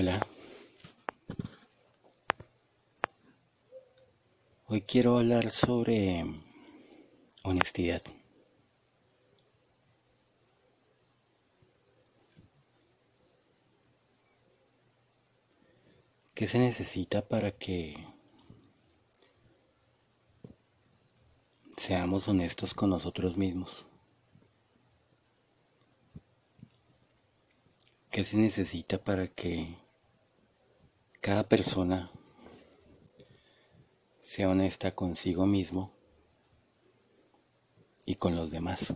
Hola. Hoy quiero hablar sobre honestidad. ¿Qué se necesita para que seamos honestos con nosotros mismos? ¿Qué se necesita para que cada persona sea honesta consigo mismo y con los demás?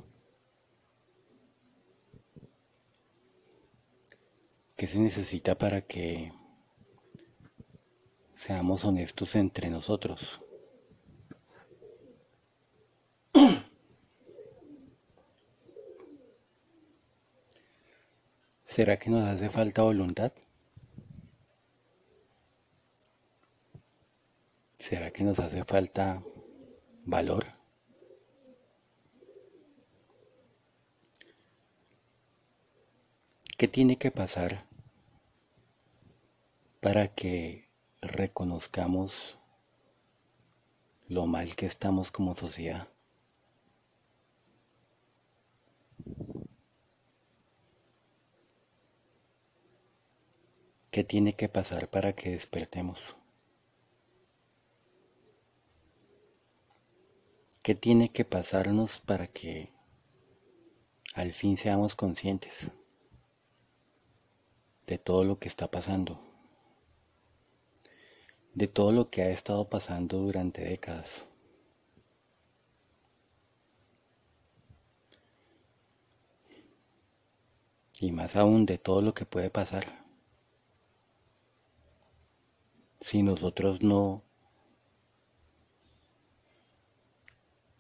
¿Qué se necesita para que seamos honestos entre nosotros. ¿Será que nos hace falta voluntad? ¿Será que nos hace falta valor? ¿Qué tiene que pasar para que reconozcamos lo mal que estamos como sociedad. ¿Qué tiene que pasar para que despertemos? ¿Qué tiene que pasarnos para que al fin seamos conscientes de todo lo que está pasando? de todo lo que ha estado pasando durante décadas. Y más aún de todo lo que puede pasar. Si nosotros no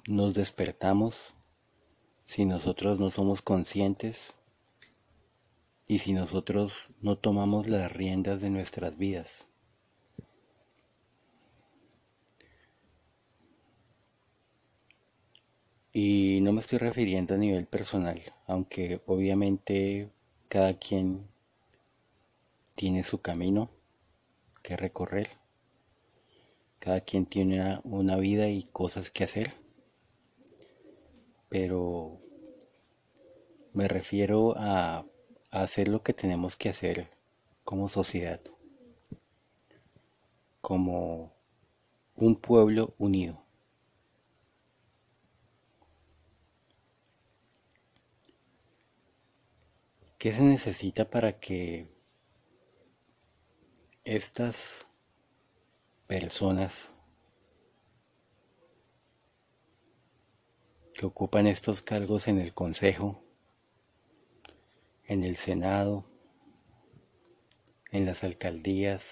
nos despertamos, si nosotros no somos conscientes y si nosotros no tomamos las riendas de nuestras vidas. Y no me estoy refiriendo a nivel personal, aunque obviamente cada quien tiene su camino que recorrer, cada quien tiene una, vida y cosas que hacer, pero me refiero a hacer lo que tenemos que hacer como sociedad, como un pueblo unido. ¿Qué se necesita para que estas personas que ocupan estos cargos en el Consejo, en el Senado, en las alcaldías,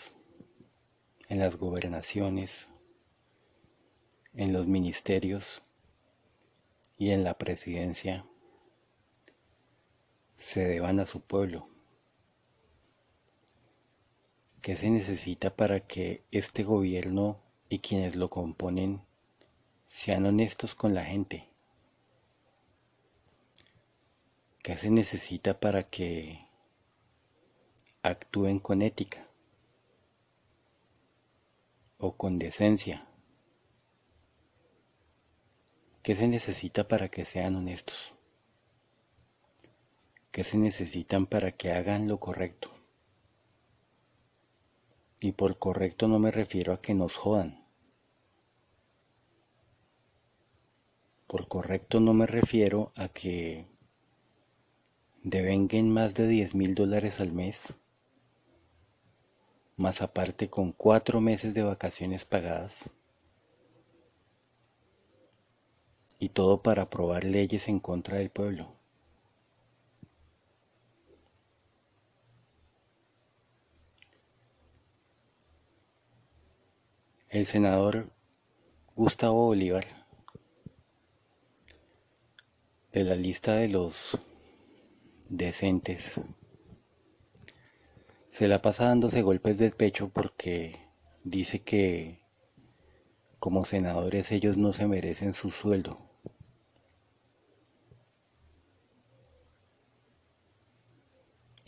en las gobernaciones, en los ministerios y en la presidencia se deban a su pueblo. ¿Qué se necesita para que este gobierno y quienes lo componen sean honestos con la gente? ¿Qué se necesita para que actúen con ética o con decencia? ¿Qué se necesita para que sean honestos? que se necesitan para que hagan lo correcto. Y por correcto no me refiero a que nos jodan. Por correcto no me refiero a que devenguen más de 10 mil dólares al mes, más aparte con cuatro meses de vacaciones pagadas, y todo para aprobar leyes en contra del pueblo. el senador Gustavo Bolívar de la lista de los decentes se la pasa dándose golpes de pecho porque dice que como senadores ellos no se merecen su sueldo.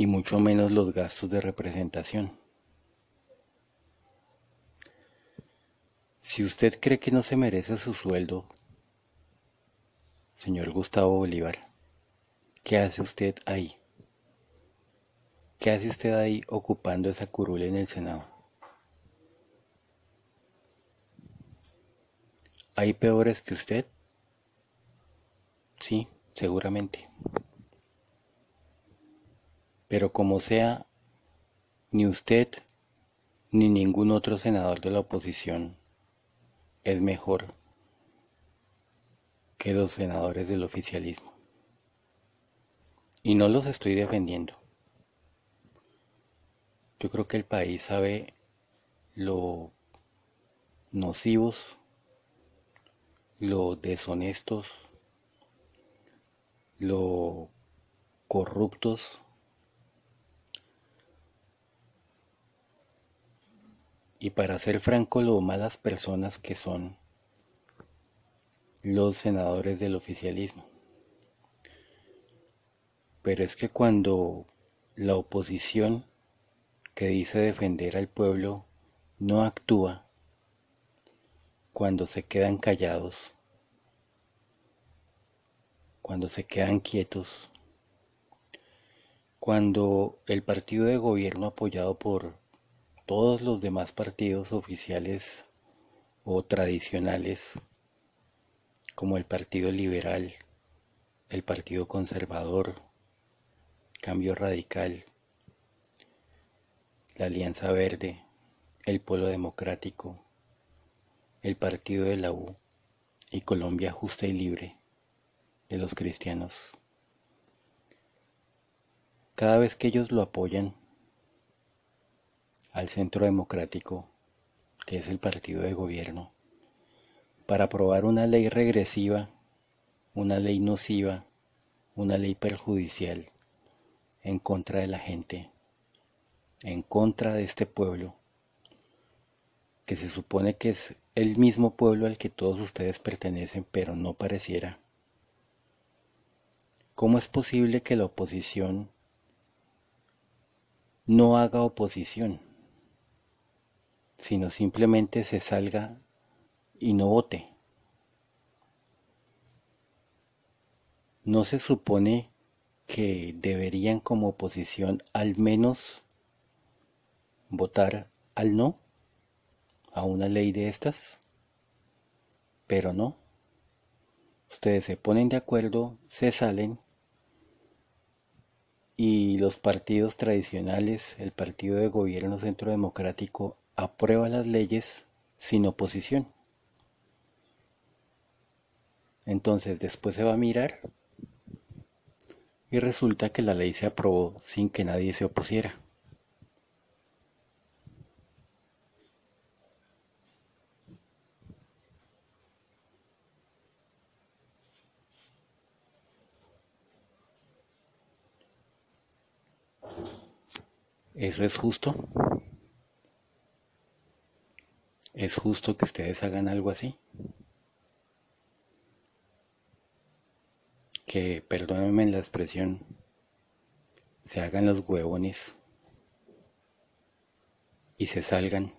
y mucho menos los gastos de representación. Si usted cree que no se merece su sueldo, señor Gustavo Bolívar, ¿qué hace usted ahí? ¿Qué hace usted ahí ocupando esa curul en el Senado? ¿Hay peores que usted? Sí, seguramente. Pero como sea, ni usted ni ningún otro senador de la oposición es mejor que los senadores del oficialismo. Y no los estoy defendiendo. Yo creo que el país sabe lo nocivos, lo deshonestos, lo corruptos y para ser franco lo malas personas que son los senadores del oficialismo. Pero es que cuando la oposición que dice defender al pueblo no actúa, cuando se quedan callados, cuando se quedan quietos, cuando el partido de gobierno apoyado por todos los demás partidos oficiales o tradicionales, como el Partido Liberal, el Partido Conservador, Cambio Radical, la Alianza Verde, el Polo Democrático, el Partido de la U y Colombia Justa y Libre de los cristianos. Cada vez que ellos lo apoyan al Centro Democrático, que es el partido de gobierno, para aprobar una ley regresiva, una ley nociva, una ley perjudicial en contra de la gente, en contra de este pueblo, que se supone que es el mismo pueblo al que todos ustedes pertenecen, pero no pareciera. ¿Cómo es posible que la oposición no haga oposición, sino simplemente se salga y no vote? ¿No se supone que deberían como oposición al menos votar al no a una ley de estas, pero no. Ustedes se ponen de acuerdo, se salen y los partidos tradicionales, el partido de gobierno centro democrático, aprueba las leyes sin oposición. Entonces después se va a mirar y resulta que la ley se aprobó sin que nadie se opusiera. ¿Eso es justo? ¿Es justo que ustedes hagan algo así? Que, perdónenme la expresión, se hagan los huevones y se salgan.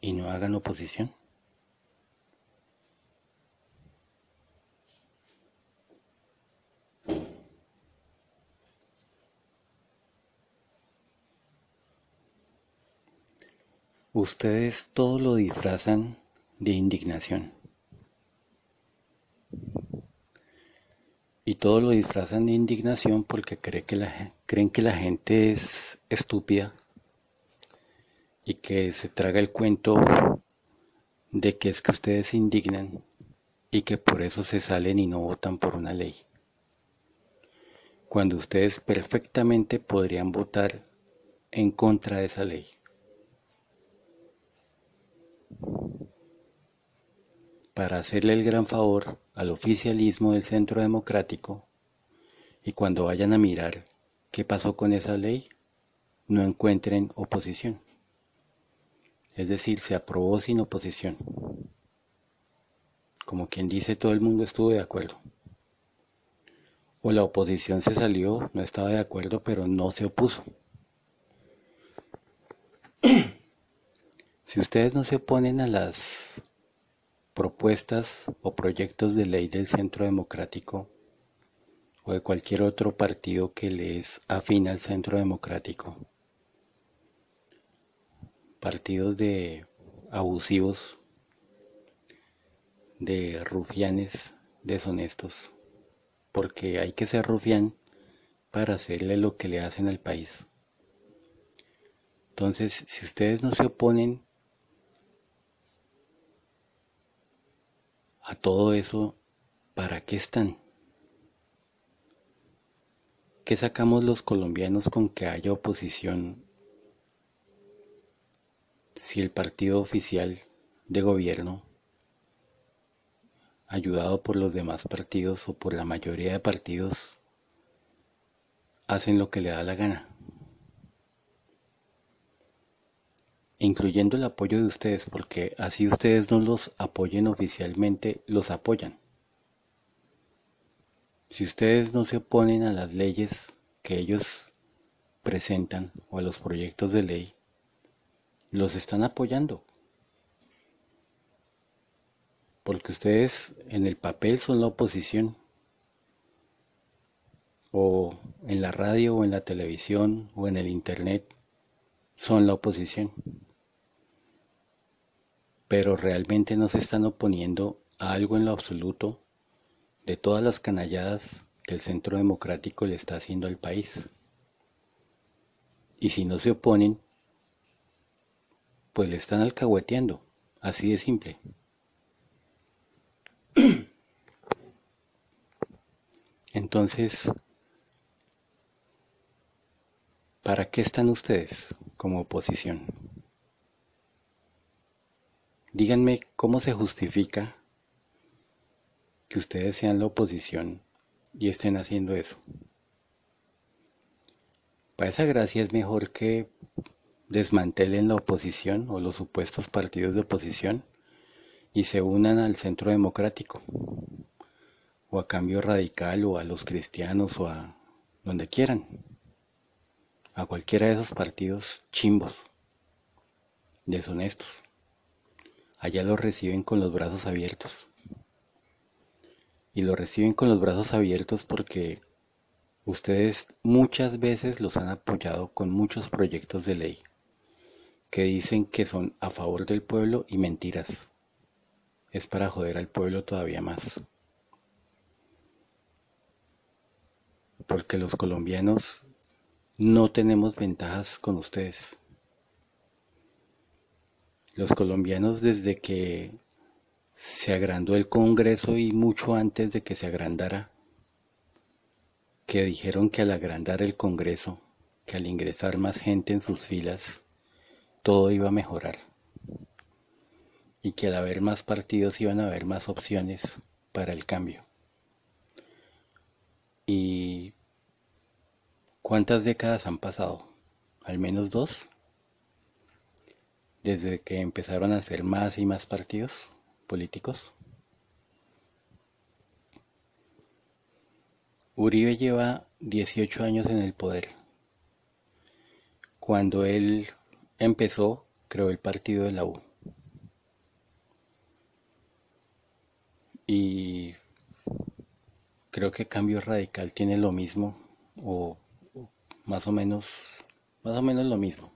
Y no hagan oposición. Ustedes todo lo disfrazan de indignación. Y todo lo disfrazan de indignación porque creen que la, creen que la gente es estúpida y que se traga el cuento de que es que ustedes se indignan y que por eso se salen y no votan por una ley. Cuando ustedes perfectamente podrían votar en contra de esa ley. Para hacerle el gran favor al oficialismo del Centro Democrático y cuando vayan a mirar qué pasó con esa ley, no encuentren oposición. Es decir, se aprobó sin oposición. como quien dice todo el mundo estuvo de acuerdo. O la oposición se salió, no estaba de acuerdo, pero no se opuso. Si ustedes no se oponen a las propuestas o proyectos de ley del Centro Democrático o de cualquier otro partido que les afina al Centro Democrático, partidos de abusivos, de rufianes deshonestos, porque hay que ser rufián para hacerle lo que le hacen al país. Entonces, si ustedes no se oponen a todo eso, ¿para qué están? ¿Qué sacamos los colombianos con que haya oposición si el partido oficial de gobierno, ayudado por los demás partidos o por la mayoría de partidos, hacen lo que le da la gana? Incluyendo el apoyo de ustedes, porque así ustedes no los apoyen oficialmente, los apoyan. Si ustedes no se oponen a las leyes que ellos presentan o a los proyectos de ley, los están apoyando. Porque ustedes en el papel son la oposición. O en la radio o en la televisión o en el internet son la oposición pero realmente no se están oponiendo a algo en lo absoluto de todas las canalladas que el Centro Democrático le está haciendo al país. Y si no se oponen, pues le están alcahueteando, así de simple. Entonces, ¿para qué están ustedes como oposición? Díganme cómo se justifica que ustedes sean la oposición y estén haciendo eso. Para esa gracia es mejor que desmantelen la oposición o los supuestos partidos de oposición y se unan al centro democrático o a cambio radical o a los cristianos o a donde quieran a cualquiera de esos partidos chimbos deshonestos allá lo reciben con los brazos abiertos. Y lo reciben con los brazos abiertos porque ustedes muchas veces los han apoyado con muchos proyectos de ley que dicen que son a favor del pueblo y mentiras. Es para joder al pueblo todavía más. Porque los colombianos no tenemos ventajas con ustedes. Los colombianos desde que se agrandó el Congreso y mucho antes de que se agrandara, que dijeron que al agrandar el Congreso, que al ingresar más gente en sus filas, todo iba a mejorar. Y que al haber más partidos iban a haber más opciones para el cambio. ¿Y cuántas décadas han pasado? ¿Al menos dos? Desde que empezaron a hacer más y más partidos políticos. Uribe lleva 18 años en el poder. Cuando él empezó, creó el partido de la U. Y creo que Cambio Radical tiene lo mismo, o más o menos, más o menos lo mismo.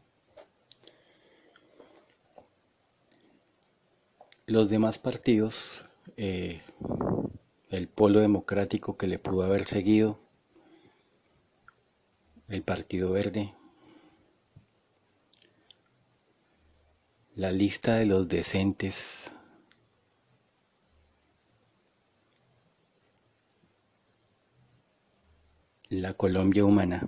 Los demás partidos, eh, el polo democrático que le pudo haber seguido, el Partido Verde, la lista de los decentes, la Colombia humana.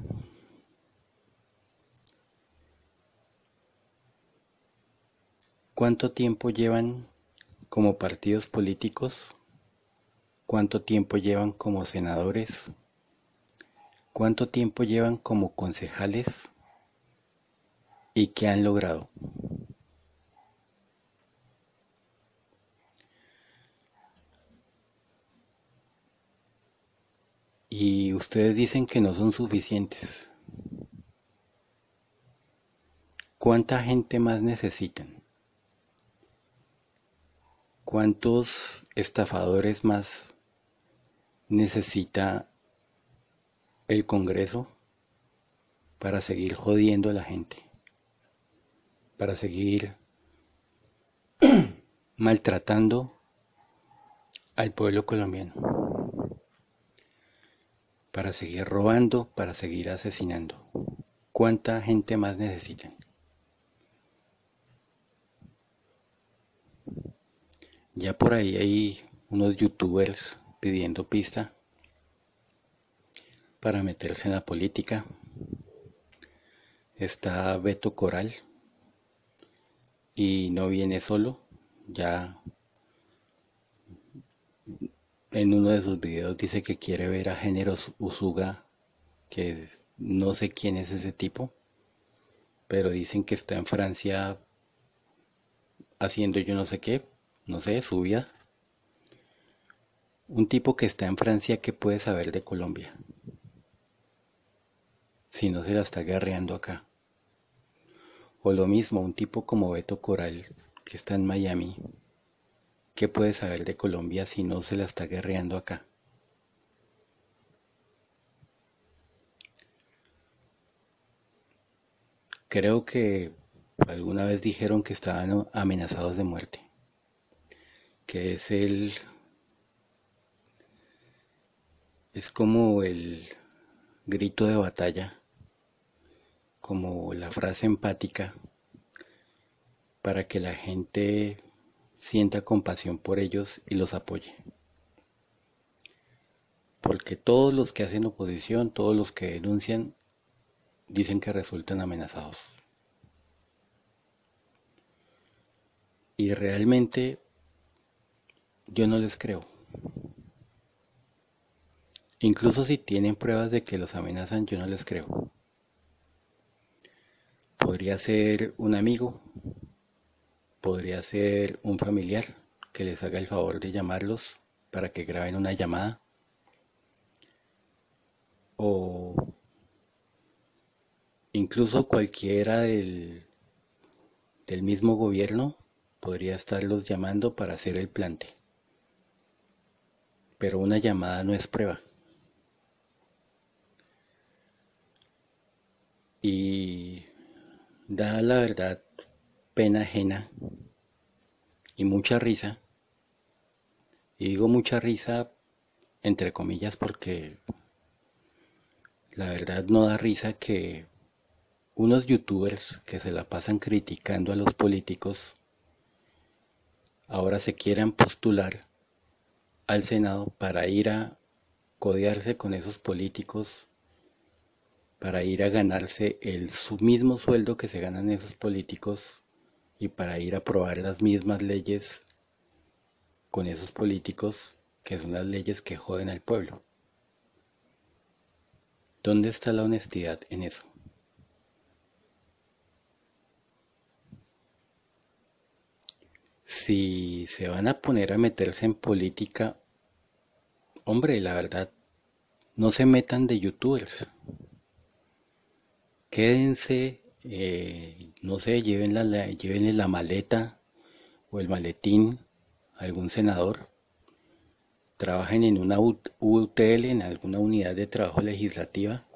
¿Cuánto tiempo llevan como partidos políticos, cuánto tiempo llevan como senadores, cuánto tiempo llevan como concejales y qué han logrado. Y ustedes dicen que no son suficientes. ¿Cuánta gente más necesitan? ¿Cuántos estafadores más necesita el Congreso para seguir jodiendo a la gente? Para seguir maltratando al pueblo colombiano. Para seguir robando, para seguir asesinando. ¿Cuánta gente más necesitan? Ya por ahí hay unos youtubers pidiendo pista para meterse en la política. Está Beto Coral y no viene solo, ya en uno de sus videos dice que quiere ver a Géneros Usuga, que no sé quién es ese tipo, pero dicen que está en Francia haciendo yo no sé qué, no sé, su vida. Un tipo que está en Francia, ¿qué puede saber de Colombia? Si no se la está guerreando acá. O lo mismo, un tipo como Beto Coral, que está en Miami, ¿qué puede saber de Colombia si no se la está guerreando acá? Creo que alguna vez dijeron que estaban amenazados de muerte que es el es como el grito de batalla, como la frase empática para que la gente sienta compasión por ellos y los apoye. Porque todos los que hacen oposición, todos los que denuncian, dicen que resultan amenazados. Y realmente yo no les creo. Incluso si tienen pruebas de que los amenazan, yo no les creo. Podría ser un amigo, podría ser un familiar que les haga el favor de llamarlos para que graben una llamada. O incluso cualquiera del, del mismo gobierno podría estarlos llamando para hacer el plante pero una llamada no es prueba. Y da la verdad pena ajena y mucha risa. Y digo mucha risa entre comillas porque la verdad no da risa que unos youtubers que se la pasan criticando a los políticos ahora se quieran postular al Senado para ir a codearse con esos políticos, para ir a ganarse el mismo sueldo que se ganan esos políticos y para ir a aprobar las mismas leyes con esos políticos que son las leyes que joden al pueblo. ¿Dónde está la honestidad en eso? Si se van a poner a meterse en política hombre, la verdad, no se metan de youtubers. Quédense, eh, no sé, la, llévenle la maleta o el maletín a algún senador. Trabajen en una UTL, en alguna unidad de trabajo legislativa.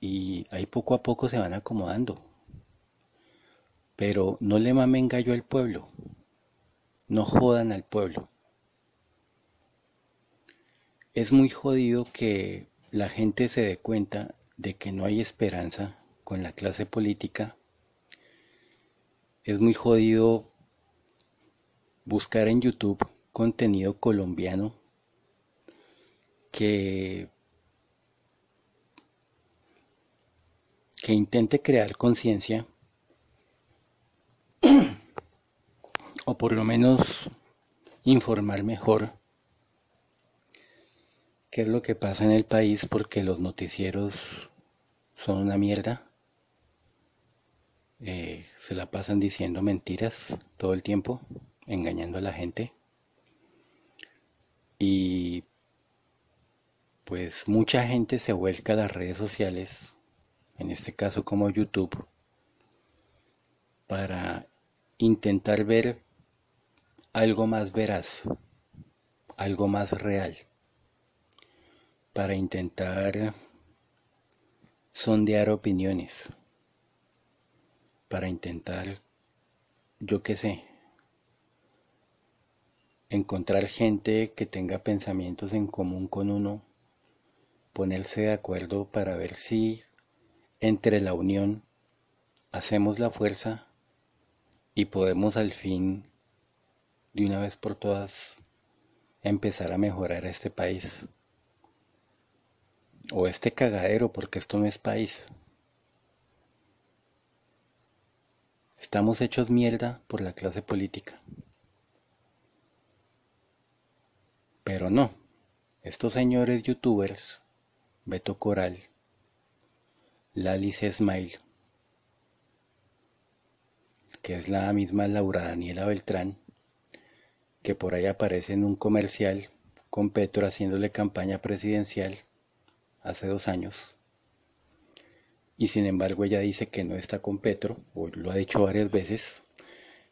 Y ahí poco a poco se van acomodando. Pero no le mamen gallo al pueblo. No jodan al pueblo es muy jodido que la gente se dé cuenta de que no hay esperanza con la clase política. Es muy jodido buscar en YouTube contenido colombiano que que intente crear conciencia o por lo menos informar mejor qué es lo que pasa en el país porque los noticieros son una mierda. Eh, se la pasan diciendo mentiras todo el tiempo, engañando a la gente. Y pues mucha gente se vuelca a las redes sociales, en este caso como YouTube, para intentar ver algo más veraz, algo más real, para intentar sondear opiniones, para intentar, yo qué sé, encontrar gente que tenga pensamientos en común con uno ponerse de acuerdo para ver si entre la unión hacemos la fuerza y podemos al fin, de una vez por todas, empezar a mejorar este país. O este cagadero, porque esto no es país. Estamos hechos mierda por la clase política. Pero no, estos señores youtubers Beto Coral, Lalice Smile, que es la misma Laura Daniela Beltrán, que por ahí aparece en un comercial con Petro haciéndole campaña presidencial hace dos años. Y sin embargo ella dice que no está con Petro, o lo ha dicho varias veces.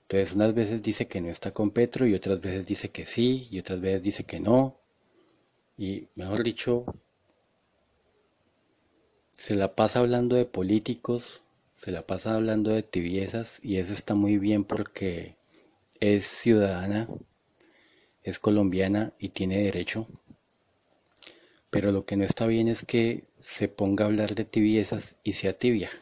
Entonces unas veces dice que no está con Petro y otras veces dice que sí y otras veces dice que no. Y mejor dicho, se la pasa hablando de políticos, se la pasa hablando de tibiezas y eso está muy bien porque es ciudadana, es colombiana y tiene derecho. Pero lo que no está bien es que se ponga a hablar de tibiezas y sea tibia.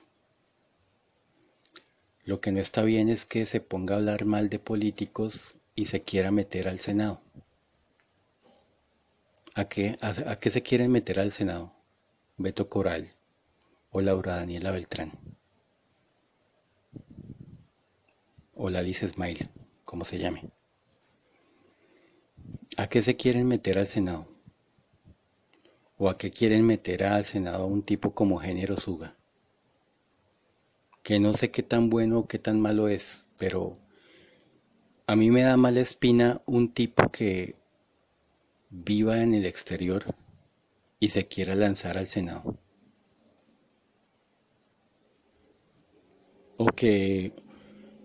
Lo que no está bien es que se ponga a hablar mal de políticos y se quiera meter al Senado. ¿A qué, a, qué se quieren meter al Senado? Beto Coral, o Laura Daniela Beltrán. O la Liz Smile, como se llame. ¿A qué se quieren meter al Senado? ¿O a qué quieren meter al Senado un tipo como Género Suga? Que no sé qué tan bueno o qué tan malo es, pero a mí me da mala espina un tipo que viva en el exterior y se quiera lanzar al Senado. o que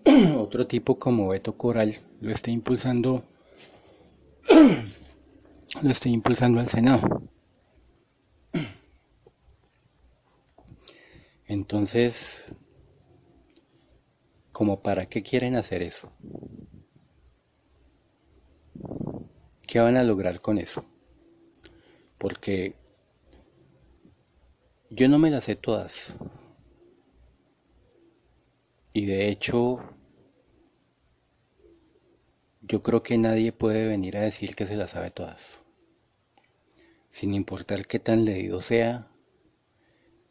otro tipo como Beto Coral lo esté impulsando lo esté impulsando al Senado. Entonces, ¿como para qué quieren hacer eso? ¿Qué van a lograr con eso? Porque yo no me las sé todas. Y de hecho, yo creo que nadie puede venir a decir que se las sabe todas. Sin importar qué tan leído sea,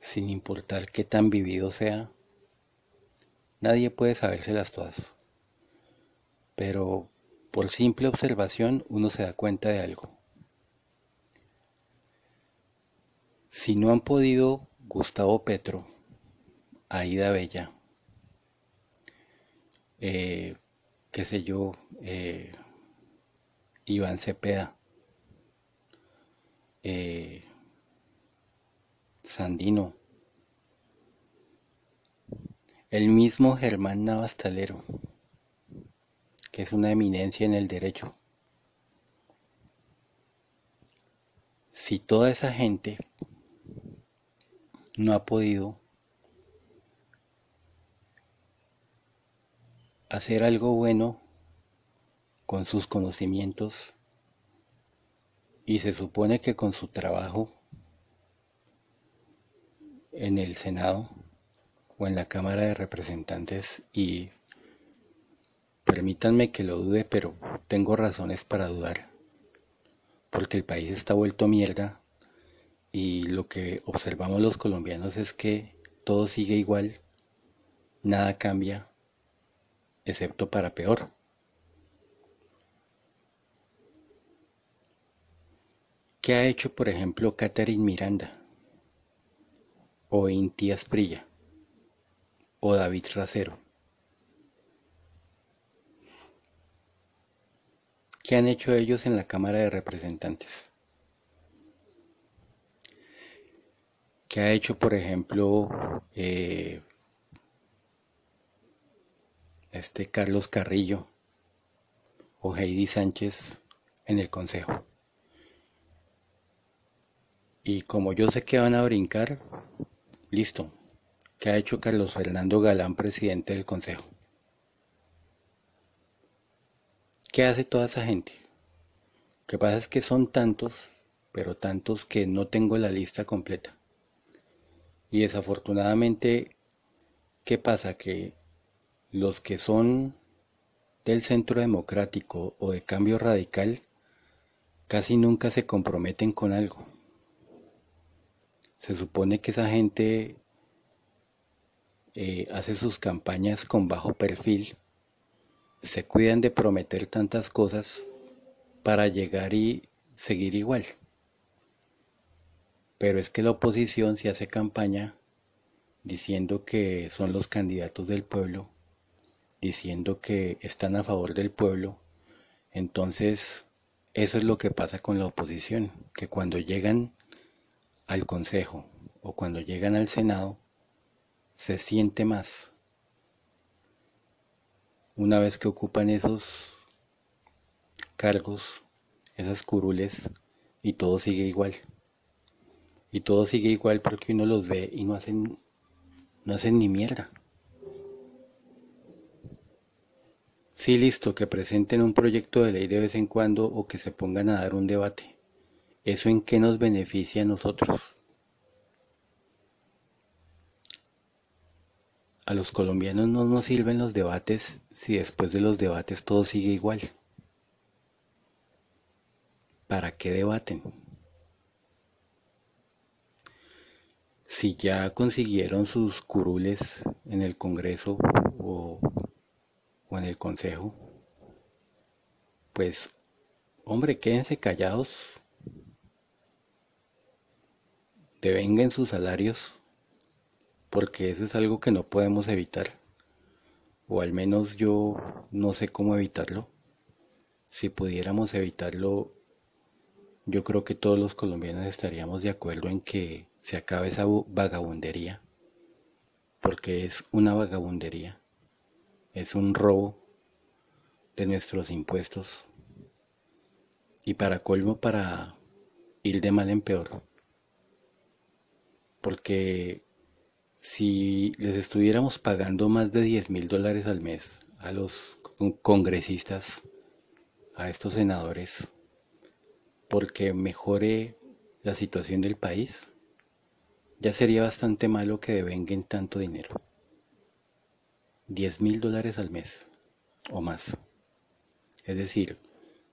sin importar qué tan vivido sea, nadie puede sabérselas todas. Pero por simple observación uno se da cuenta de algo. Si no han podido Gustavo Petro, Aida Bella, eh, qué sé yo, eh, Iván Cepeda, eh, Sandino, el mismo Germán Navastalero, que es una eminencia en el derecho. Si toda esa gente no ha podido hacer algo bueno con sus conocimientos y se supone que con su trabajo en el Senado o en la Cámara de Representantes y permítanme que lo dude, pero tengo razones para dudar, porque el país está vuelto mierda y lo que observamos los colombianos es que todo sigue igual, nada cambia, excepto para peor. ¿Qué ha hecho, por ejemplo, Catherine Miranda? O Inti Asprilla? ¿O David Racero? ¿Qué han hecho ellos en la Cámara de Representantes? ¿Qué ha hecho, por ejemplo, eh, este Carlos Carrillo o Heidi Sánchez en el Consejo? Y como yo sé que van a brincar, listo. ¿Qué ha hecho Carlos Fernando Galán, presidente del Consejo? ¿Qué hace toda esa gente? Lo que pasa es que son tantos, pero tantos que no tengo la lista completa. Y desafortunadamente, ¿qué pasa? Que los que son del centro democrático o de cambio radical casi nunca se comprometen con algo. Se supone que esa gente eh, hace sus campañas con bajo perfil, se cuidan de prometer tantas cosas para llegar y seguir igual. Pero es que la oposición se hace campaña diciendo que son los candidatos del pueblo, diciendo que están a favor del pueblo. Entonces, eso es lo que pasa con la oposición, que cuando llegan al Consejo o cuando llegan al Senado, se siente más. Una vez que ocupan esos cargos, esas curules, y todo sigue igual. Y todo sigue igual porque uno los ve y no hacen, no hacen ni mierda. Sí, listo, que presenten un proyecto de ley de vez en cuando o que se pongan a dar un debate. ¿Eso en qué nos beneficia a nosotros? A los colombianos no nos sirven los debates si después de los debates todo sigue igual. ¿Para qué debaten? Si ya consiguieron sus curules en el Congreso o, en el Consejo, pues hombre, quédense callados devenguen sus salarios, porque eso es algo que no podemos evitar, o al menos yo no sé cómo evitarlo. Si pudiéramos evitarlo, yo creo que todos los colombianos estaríamos de acuerdo en que se acabe esa vagabundería, porque es una vagabundería, es un robo de nuestros impuestos y para colmo para ir de mal en peor porque si les estuviéramos pagando más de 10 mil dólares al mes a los congresistas, a estos senadores, porque mejore la situación del país, ya sería bastante malo que devenguen tanto dinero. 10 mil dólares al mes o más. Es decir,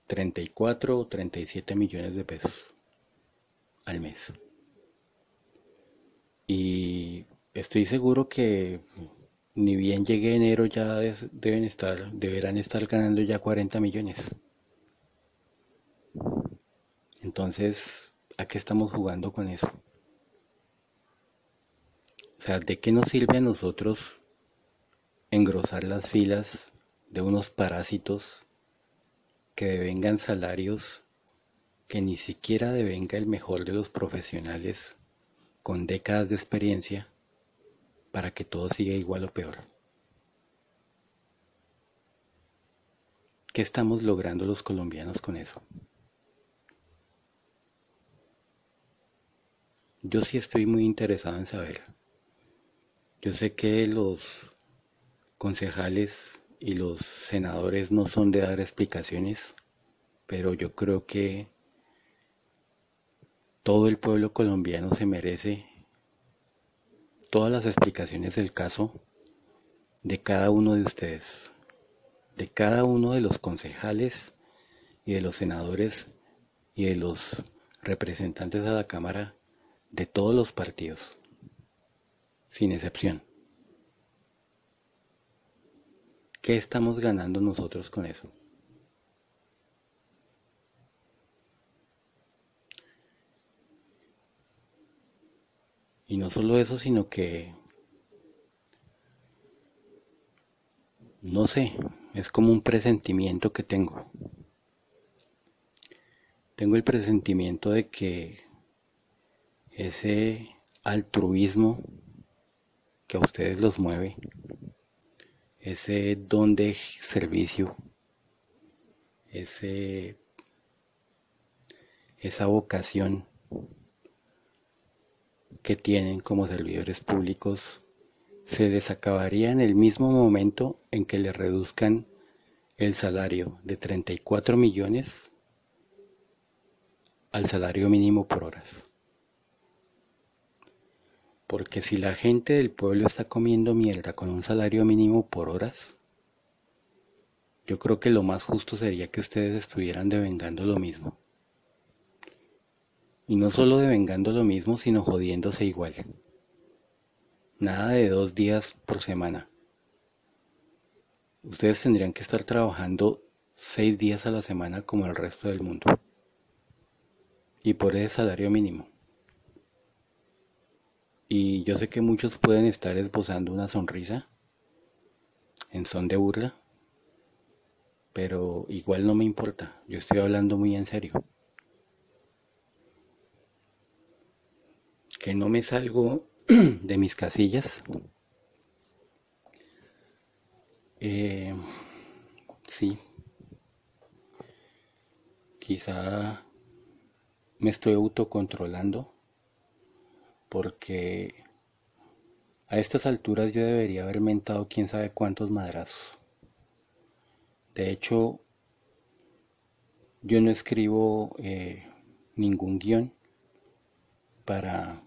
34 o 37 millones de pesos al mes. Y estoy seguro que ni bien llegue enero ya deben estar, deberán estar ganando ya 40 millones. Entonces, ¿a qué estamos jugando con eso? O sea, ¿de qué nos sirve a nosotros engrosar las filas de unos parásitos que devengan salarios que ni siquiera devenga el mejor de los profesionales con décadas de experiencia para que todo siga igual o peor. ¿Qué estamos logrando los colombianos con eso? Yo sí estoy muy interesado en saber. Yo sé que los concejales y los senadores no son de dar explicaciones, pero yo creo que todo el pueblo colombiano se merece todas las explicaciones del caso de cada uno de ustedes, de cada uno de los concejales y de los senadores y de los representantes a la Cámara de todos los partidos, sin excepción. ¿Qué estamos ganando nosotros con eso? Y no solo eso, sino que, no sé, es como un presentimiento que tengo. Tengo el presentimiento de que ese altruismo que a ustedes los mueve, ese don de servicio, ese, esa vocación que tienen como servidores públicos se les acabaría en el mismo momento en que le reduzcan el salario de 34 millones al salario mínimo por horas. Porque si la gente del pueblo está comiendo mierda con un salario mínimo por horas, yo creo que lo más justo sería que ustedes estuvieran devengando lo mismo. Y no solo devengando lo mismo, sino jodiéndose igual. Nada de dos días por semana. Ustedes tendrían que estar trabajando seis días a la semana como el resto del mundo. Y por ese salario mínimo. Y yo sé que muchos pueden estar esbozando una sonrisa en son de burla, pero igual no me importa, yo estoy hablando muy en serio. Que no me salgo de mis casillas. Eh, sí, quizá me estoy autocontrolando porque a estas alturas yo debería haber mentado quién sabe cuántos madrazos. De hecho, yo no escribo eh, ningún guion para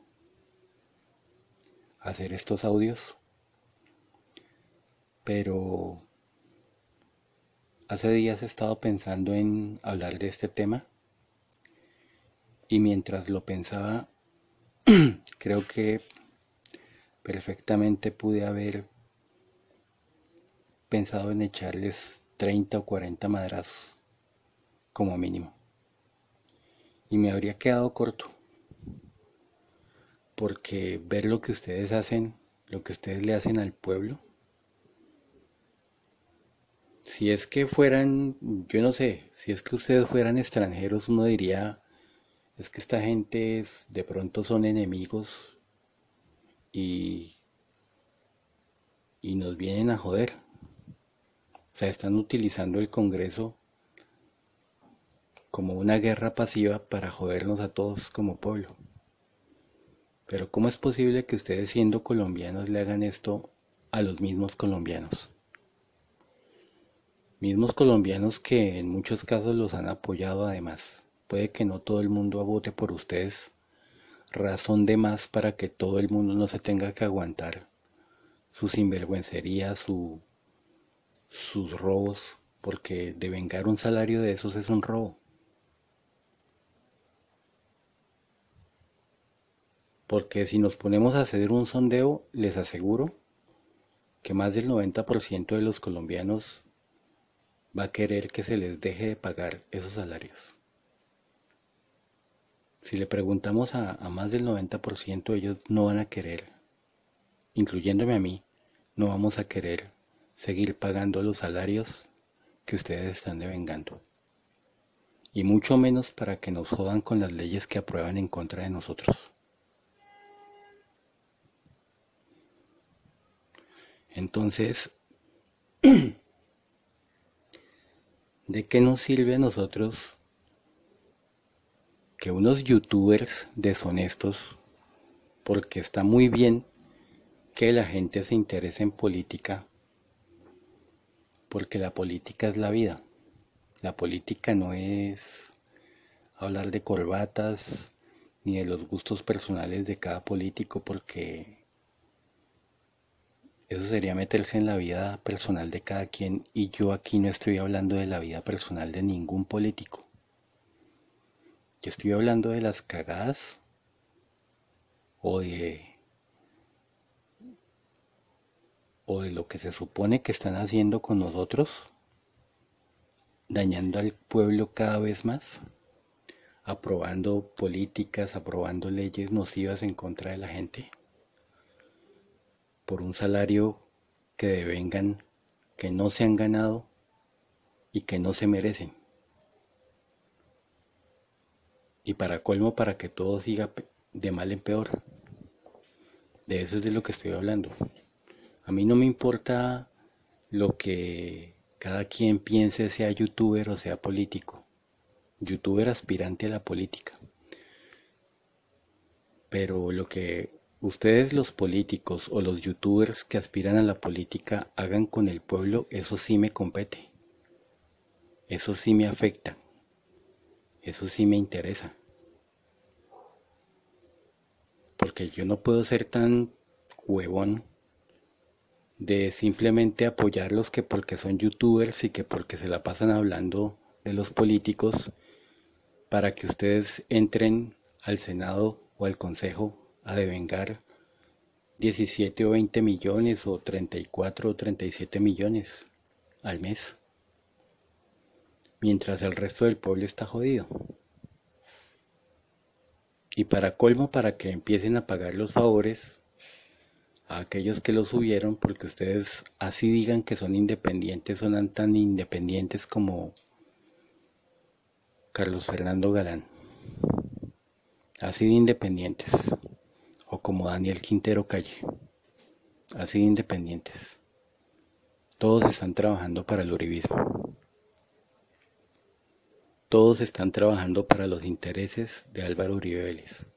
hacer estos audios, pero hace días he estado pensando en hablar de este tema y mientras lo pensaba creo que perfectamente pude haber pensado en echarles 30 o 40 madrazos como mínimo. Y me habría quedado corto porque ver lo que ustedes hacen, lo que ustedes le hacen al pueblo, si es que fueran, yo no sé, si es que ustedes fueran extranjeros, uno diría, es que esta gente es, de pronto son enemigos y, y nos vienen a joder. O sea, están utilizando el Congreso como una guerra pasiva para jodernos a todos como pueblo. Pero ¿cómo es posible que ustedes siendo colombianos le hagan esto a los mismos colombianos? Mismos colombianos que en muchos casos los han apoyado además. Puede que no todo el mundo vote por ustedes. Razón de más para que todo el mundo no se tenga que aguantar su sinvergüencería, su, sus robos, porque devengar un salario de esos es un robo. Porque si nos ponemos a hacer un sondeo, les aseguro que más del 90% de los colombianos va a querer que se les deje de pagar esos salarios. Si le preguntamos a, más del 90%, ellos no van a querer, incluyéndome a mí, no vamos a querer seguir pagando los salarios que ustedes están devengando. Y mucho menos para que nos jodan con las leyes que aprueban en contra de nosotros. Entonces, ¿de qué nos sirve a nosotros que unos youtubers deshonestos, porque está muy bien que la gente se interese en política, porque la política es la vida. La política no es hablar de corbatas ni de los gustos personales de cada político, porque eso sería meterse en la vida personal de cada quien y yo aquí no estoy hablando de la vida personal de ningún político. Yo estoy hablando de las cagadas o de o de lo que se supone que están haciendo con nosotros, dañando al pueblo cada vez más, aprobando políticas, aprobando leyes nocivas en contra de la gente por un salario que devengan, que no se han ganado y que no se merecen. Y para colmo, para que todo siga de mal en peor. De eso es de lo que estoy hablando. A mí no me importa lo que cada quien piense, sea youtuber o sea político. Youtuber aspirante a la política. Pero lo que ustedes los políticos o los youtubers que aspiran a la política hagan con el pueblo, eso sí me compete. Eso sí me afecta. Eso sí me interesa. Porque yo no puedo ser tan huevón de simplemente apoyarlos que porque son youtubers y que porque se la pasan hablando de los políticos para que ustedes entren al Senado o al Consejo a devengar 17 o 20 millones o 34 o 37 millones al mes, mientras el resto del pueblo está jodido. Y para colmo, para que empiecen a pagar los favores a aquellos que los subieron, porque ustedes así digan que son independientes, son tan independientes como Carlos Fernando Galán. Así de independientes. O como Daniel Quintero Calle. Así de independientes. Todos están trabajando para el uribismo. Todos están trabajando para los intereses de Álvaro Uribe Vélez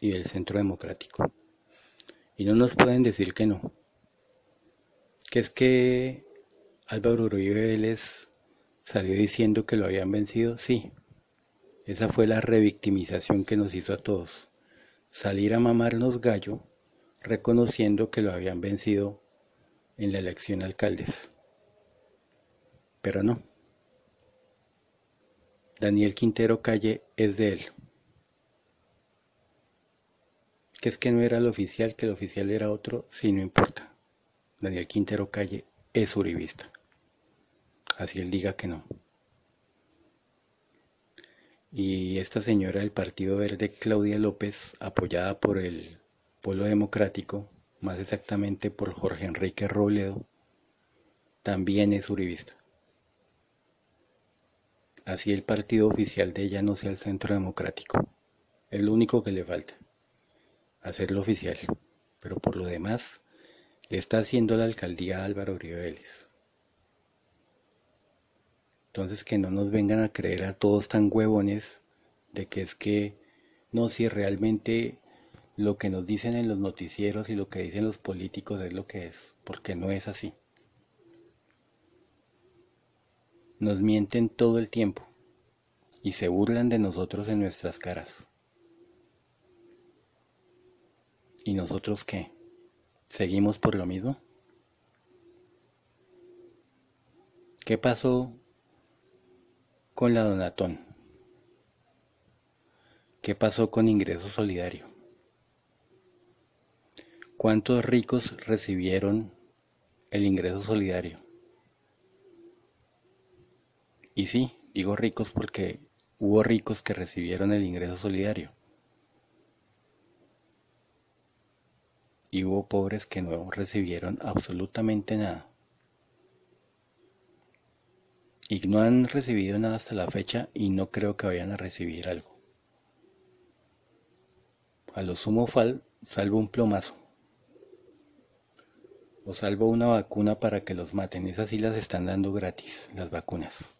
y del Centro Democrático. Y no nos pueden decir que no. Que es que Álvaro Uribe Vélez salió diciendo que lo habían vencido. Sí, esa fue la revictimización que nos hizo a todos. Salir a mamarnos gallo reconociendo que lo habían vencido en la elección alcaldes. Pero no. Daniel Quintero Calle es de él. Que es que no era el oficial, que el oficial era otro, sí, no importa. Daniel Quintero Calle es uribista. Así él diga que no. Y esta señora del Partido Verde, Claudia López, apoyada por el Pueblo Democrático, más exactamente por Jorge Enrique Robledo, también es uribista. Así el partido oficial de ella no sea el Centro Democrático. Es lo único que le falta. Hacerlo oficial. Pero por lo demás, le está haciendo la alcaldía a Álvaro Uribe. Entonces que no nos vengan a creer a todos tan huevones de que es que no, si realmente lo que nos dicen en los noticieros y lo que dicen los políticos es lo que es, porque no es así. Nos mienten todo el tiempo y se burlan de nosotros en nuestras caras. ¿Y nosotros qué? ¿Seguimos por lo mismo? ¿Qué pasó con la Donatón? ¿Qué pasó con Ingreso Solidario? ¿Cuántos ricos recibieron el ingreso solidario? Y sí, digo ricos porque hubo ricos que recibieron el ingreso solidario. Y hubo pobres que no recibieron absolutamente nada. Y no han recibido nada hasta la fecha y no creo que vayan a recibir algo. A lo sumo fal, salvo un plomazo. O salvo una vacuna para que los maten. Esas sí las están dando gratis, las vacunas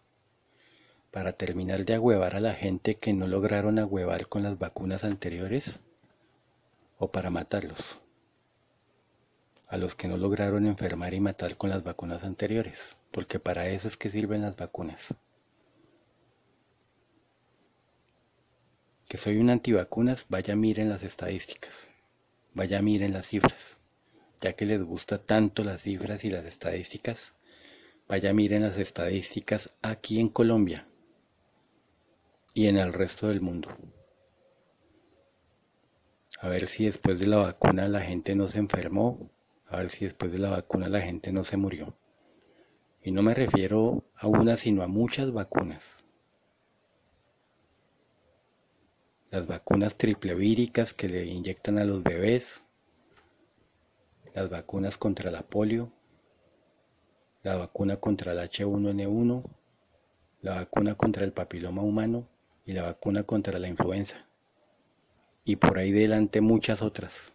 para terminar de agüevar a la gente que no lograron agüevar con las vacunas anteriores o para matarlos, a los que no lograron enfermar y matar con las vacunas anteriores, porque para eso es que sirven las vacunas. Que soy un antivacunas, vaya miren las estadísticas, vaya miren las cifras, ya que les gusta tanto las cifras y las estadísticas, vaya miren las estadísticas aquí en Colombia, y en el resto del mundo. A ver si después de la vacuna la gente no se enfermó, a ver si después de la vacuna la gente no se murió. Y no me refiero a una, sino a muchas vacunas. Las vacunas triplevíricas que le inyectan a los bebés, las vacunas contra la polio, la vacuna contra el H1N1, la vacuna contra el papiloma humano y la vacuna contra la influenza. y por ahí delante muchas otras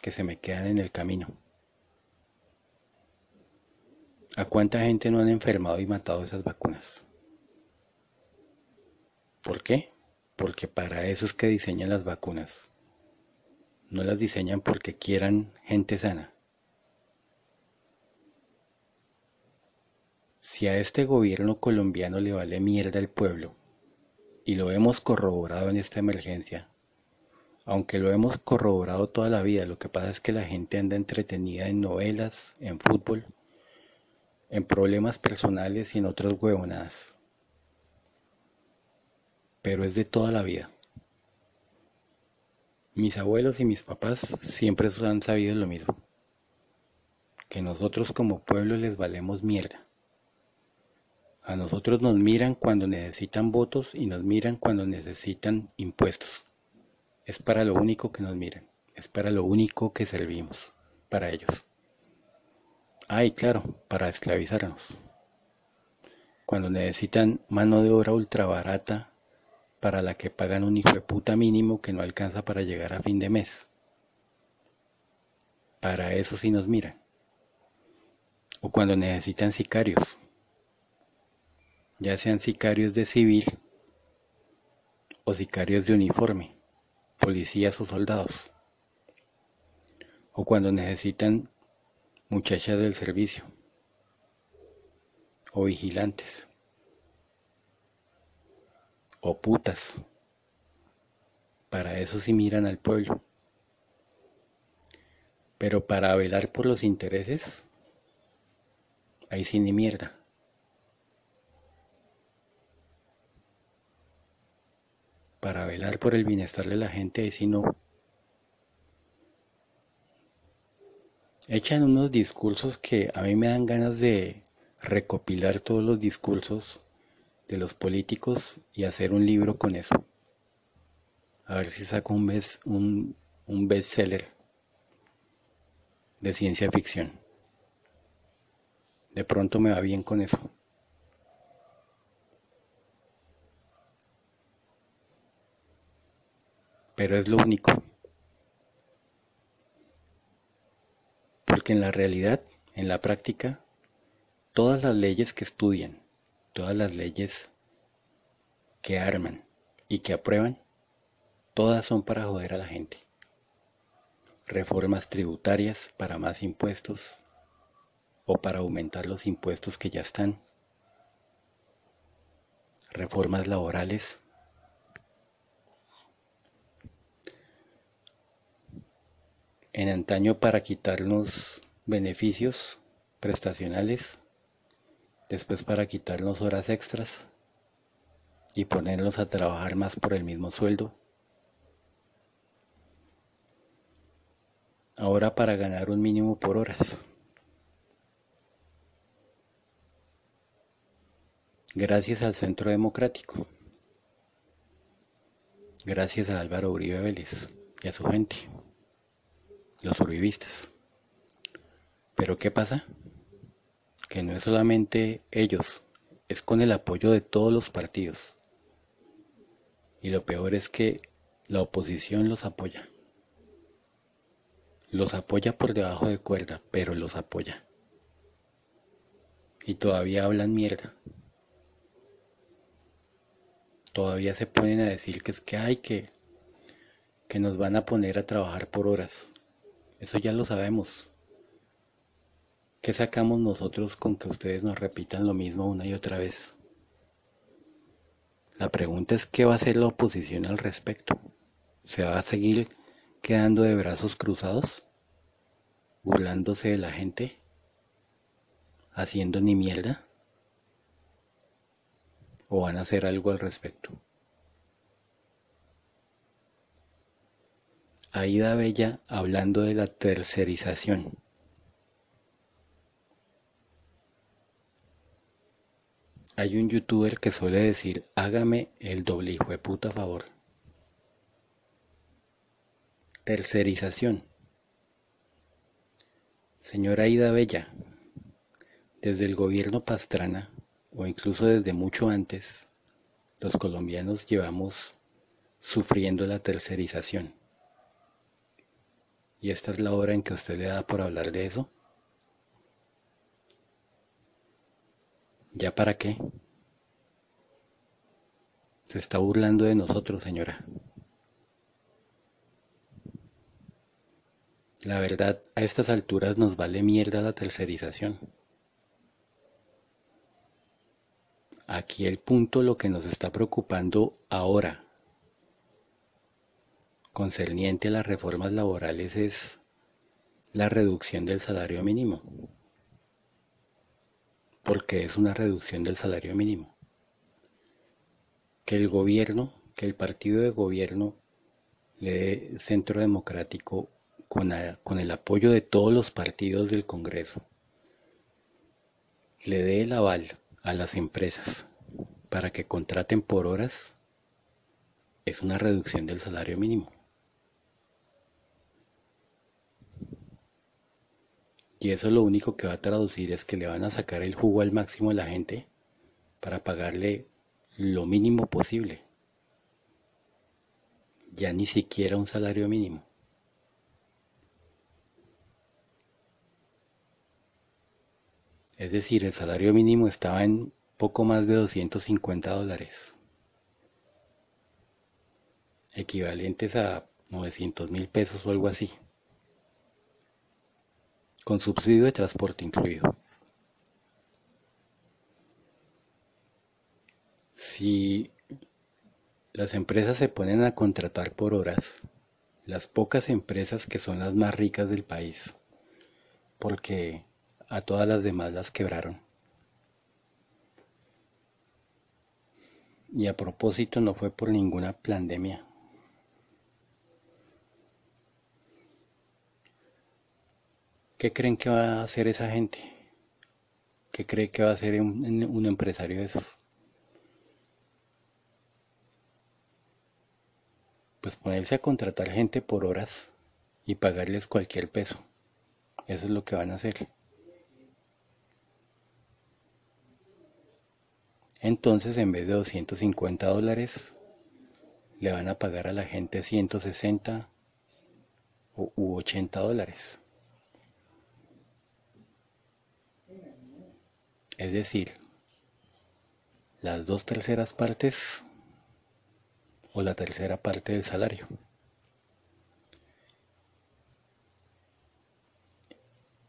que se me quedan en el camino. ¿A cuánta gente no han enfermado y matado esas vacunas? ¿Por qué? Porque para eso es que diseñan las vacunas. No las diseñan porque quieran gente sana. Si a este gobierno colombiano le vale mierda el pueblo, y lo hemos corroborado en esta emergencia, aunque lo hemos corroborado toda la vida, lo que pasa es que la gente anda entretenida en novelas, en fútbol, en problemas personales y en otras huevonadas. Pero es de toda la vida. Mis abuelos y mis papás siempre han sabido lo mismo. Que nosotros como pueblo les valemos mierda. A nosotros nos miran cuando necesitan votos y nos miran cuando necesitan impuestos. Es para lo único que nos miran. Es para lo único que servimos. Para ellos. Ay, claro, para esclavizarnos. Cuando necesitan mano de obra ultra barata para la que pagan un hijo de puta mínimo que no alcanza para llegar a fin de mes. Para eso sí nos miran. O cuando necesitan sicarios, ya sean sicarios de civil o sicarios de uniforme, policías o soldados. O cuando necesitan muchachas del servicio o vigilantes o putas. Para eso sí miran al pueblo. Pero para velar por los intereses, ahí sí ni mierda. Para velar por el bienestar de la gente, ahí sí no. echan unos discursos que a mí me dan ganas de recopilar todos los discursos de los políticos y hacer un libro con eso. A ver si saco un, best, un, un bestseller de ciencia ficción. De pronto me va bien con eso. Pero es lo único. Porque en la realidad, en la práctica, todas las leyes que estudian, todas las leyes que arman y que aprueban, todas son para joder a la gente. Reformas tributarias para más impuestos o para aumentar los impuestos que ya están. Reformas laborales. En antaño para quitarnos beneficios prestacionales, después para quitarnos horas extras y ponerlos a trabajar más por el mismo sueldo. Ahora para ganar un mínimo por horas. Gracias al Centro Democrático. Gracias a Álvaro Uribe Vélez y a su gente, los uribistas. Pero ¿qué pasa? Que no es solamente ellos, es con el apoyo de todos los partidos. Y lo peor es que la oposición los apoya. Los apoya por debajo de cuerda, pero los apoya. Y todavía hablan mierda. Todavía se ponen a decir que es que hay que que nos van a poner a trabajar por horas. Eso ya lo sabemos. ¿Qué sacamos nosotros con que ustedes nos repitan lo mismo una y otra vez? La pregunta es qué va a hacer la oposición al respecto. ¿Se va a seguir quedando de brazos cruzados? ¿Burlándose de la gente? ¿Haciendo ni mierda? ¿O van a hacer algo al respecto? Aida Bella hablando de la tercerización. Hay un youtuber que suele decir, hágame el doble hijo de puta favor. Tercerización. Señora Ida Bella, desde el gobierno Pastrana, o incluso desde mucho antes, los colombianos llevamos sufriendo la tercerización. ¿Y esta es la hora en que usted le da por hablar de eso? ¿Ya para qué? Se está burlando de nosotros, señora. La verdad, a estas alturas nos vale mierda la tercerización. Aquí el punto, lo que nos está preocupando ahora, concerniente a las reformas laborales, es la reducción del salario mínimo. Porque es una reducción del salario mínimo. Que el gobierno, que el partido de gobierno le dé centro democrático con, con el apoyo de todos los partidos del Congreso, le dé el aval a las empresas para que contraten por horas, es una reducción del salario mínimo. Y eso lo único que va a traducir es que le van a sacar el jugo al máximo a la gente para pagarle lo mínimo posible. Ya ni siquiera un salario mínimo. Es decir, el salario mínimo estaba en poco más de 250 dólares, equivalentes a 900 mil pesos o algo así, con subsidio de transporte incluido. Si las empresas se ponen a contratar por horas, las pocas empresas que son las más ricas del país, porque a todas las demás las quebraron. Y a propósito no fue por ninguna pandemia. ¿Qué creen que va a hacer esa gente? ¿Qué cree que va a hacer un, un empresario de esos? Pues ponerse a contratar gente por horas y pagarles cualquier peso. Eso es lo que van a hacer. Entonces, en vez de 250 dólares, le van a pagar a la gente 160 u 80 dólares. Es decir, las dos terceras partes o la tercera parte del salario.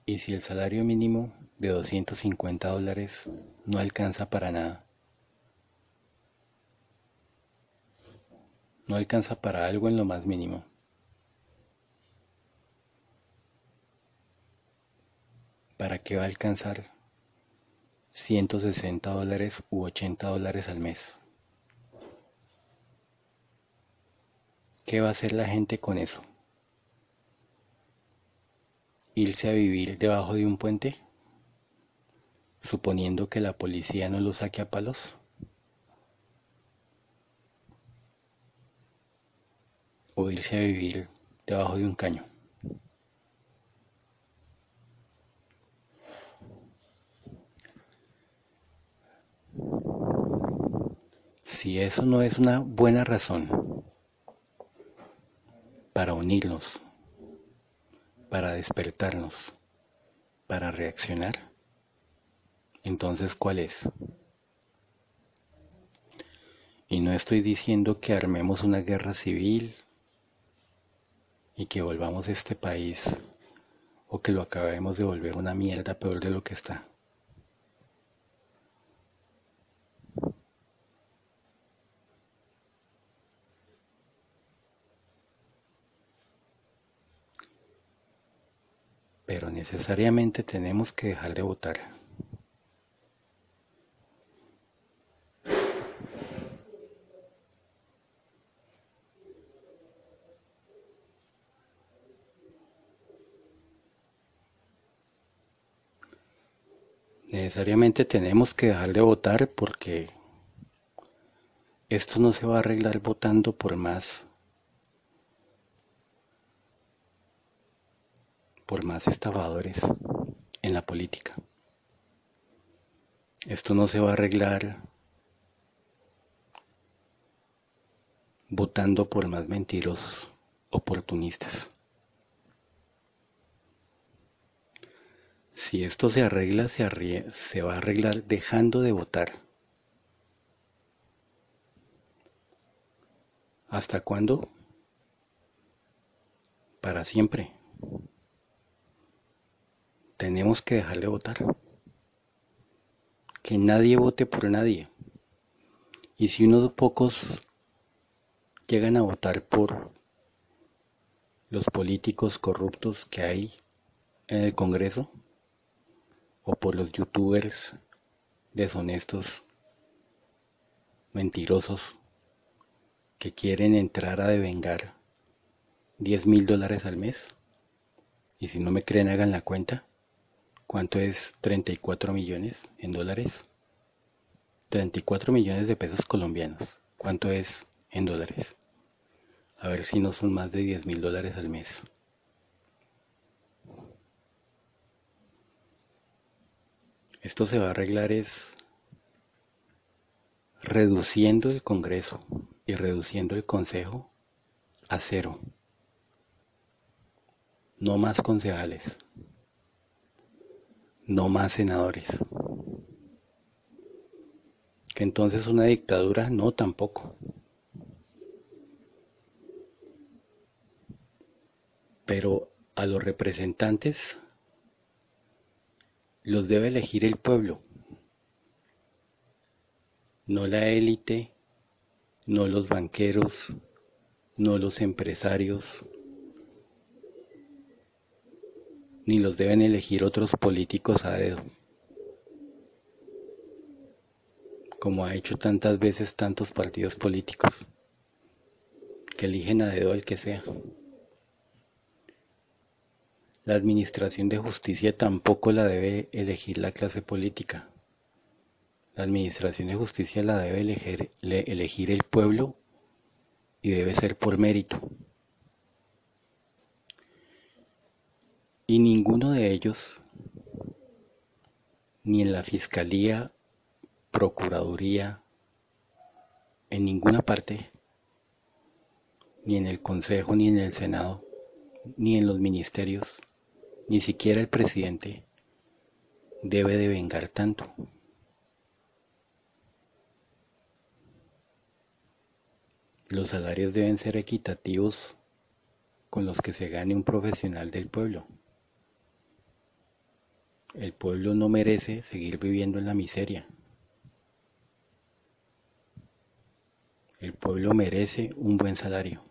Y si el salario mínimo de 250 dólares no alcanza para nada, no alcanza para algo en lo más mínimo. ¿Para qué va a alcanzar 160 dólares u 80 dólares al mes? ¿Qué va a hacer la gente con eso? ¿Irse a vivir debajo de un puente? Suponiendo que la policía no lo saque a palos. o irse a vivir debajo de un caño. Si eso no es una buena razón para unirnos, para despertarnos, para reaccionar, entonces ¿cuál es? Y no estoy diciendo que armemos una guerra civil y que volvamos a este país o que lo acabemos de volver una mierda peor de lo que está. Pero necesariamente tenemos que dejar de votar. necesariamente tenemos que dejar de votar porque esto no se va a arreglar votando por más por más estafadores en la política. Esto no se va a arreglar votando por más mentirosos oportunistas. Si esto se arregla, se, se va a arreglar dejando de votar. ¿Hasta cuándo? Para siempre. Tenemos que dejar de votar. Que nadie vote por nadie. Y si unos pocos llegan a votar por los políticos corruptos que hay en el Congreso o por los youtubers deshonestos, mentirosos, que quieren entrar a devengar 10 mil dólares al mes. Y si no me creen, hagan la cuenta. ¿Cuánto es 34 millones en dólares? 34 millones de pesos colombianos. ¿Cuánto es en dólares? A ver si no son más de 10 mil dólares al mes. Esto se va a arreglar es reduciendo el Congreso y reduciendo el Consejo a cero. No más concejales. No más senadores. Que entonces una dictadura, no tampoco. pero a los representantes los debe elegir el pueblo, no la élite, no los banqueros, no los empresarios, ni los deben elegir otros políticos a dedo, como ha hecho tantas veces tantos partidos políticos, que eligen a dedo al que sea. La administración de justicia tampoco la debe elegir la clase política. La administración de justicia la debe elegir, elegir el pueblo y debe ser por mérito. Y ninguno de ellos, ni en la Fiscalía, Procuraduría, en ninguna parte, ni en el Consejo, ni en el Senado, ni en los ministerios, ni siquiera el presidente debe de vengar tanto. Los salarios deben ser equitativos con los que se gane un profesional del pueblo. El pueblo no merece seguir viviendo en la miseria. El pueblo merece un buen salario.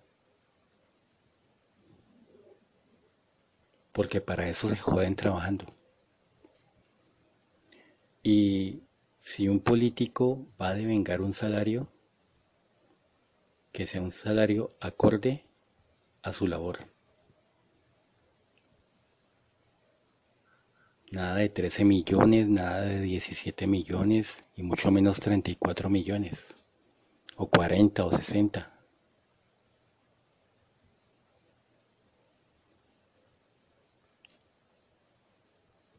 porque para eso se joden trabajando. Y si un político va a devengar un salario, que sea un salario acorde a su labor. Nada de 13 millones, nada de 17 millones y mucho menos 34 millones, o 40 o 60.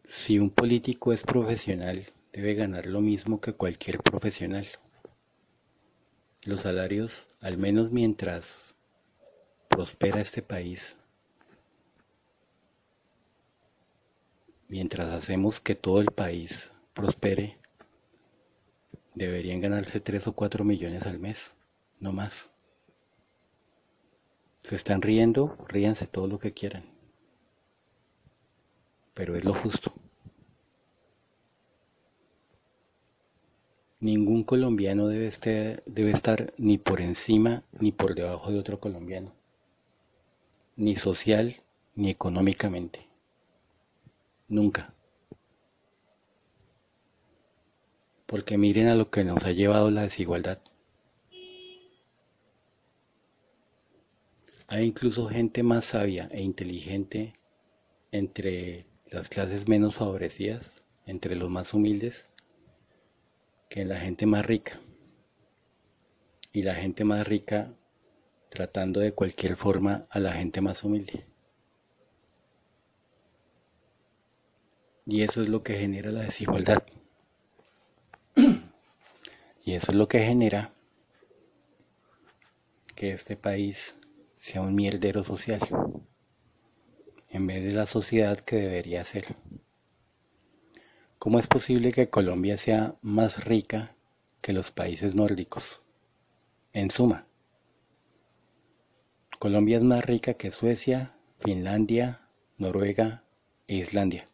Si un político es profesional, debe ganar lo mismo que cualquier profesional. Los salarios, al menos mientras prospera este país, mientras hacemos que todo el país prospere, deberían ganarse 3 o 4 millones al mes, no más. Se están riendo, ríanse todo lo que quieran. Pero es lo justo. Ningún colombiano debe, este, debe estar ni por encima ni por debajo de otro colombiano, ni social ni económicamente. Nunca. Porque miren a lo que nos ha llevado la desigualdad. Hay incluso gente más sabia e inteligente entre las clases menos favorecidas, entre los más humildes, que la gente más rica. Y la gente más rica tratando de cualquier forma a la gente más humilde. Y eso es lo que genera la desigualdad. Y eso es lo que genera que este país sea un mierdero social, en vez de la sociedad que debería ser. ¿Cómo es posible que Colombia sea más rica que los países nórdicos? En suma, Colombia es más rica que Suecia, Finlandia, Noruega e Islandia.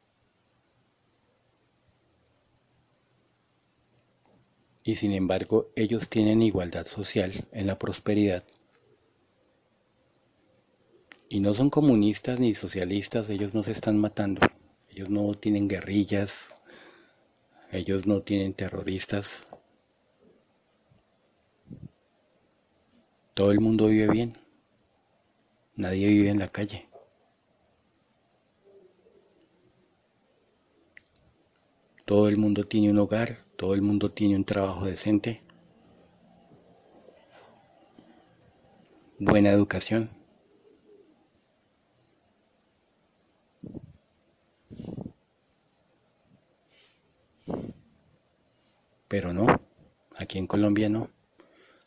Y sin embargo, ellos tienen igualdad social en la prosperidad. Y no son comunistas ni socialistas, ellos no se están matando. Ellos no tienen guerrillas, ellos no tienen terroristas. Todo el mundo vive bien. Nadie vive en la calle. Todo el mundo tiene un hogar, todo el mundo tiene un trabajo decente, buena educación. Pero no, aquí en Colombia no.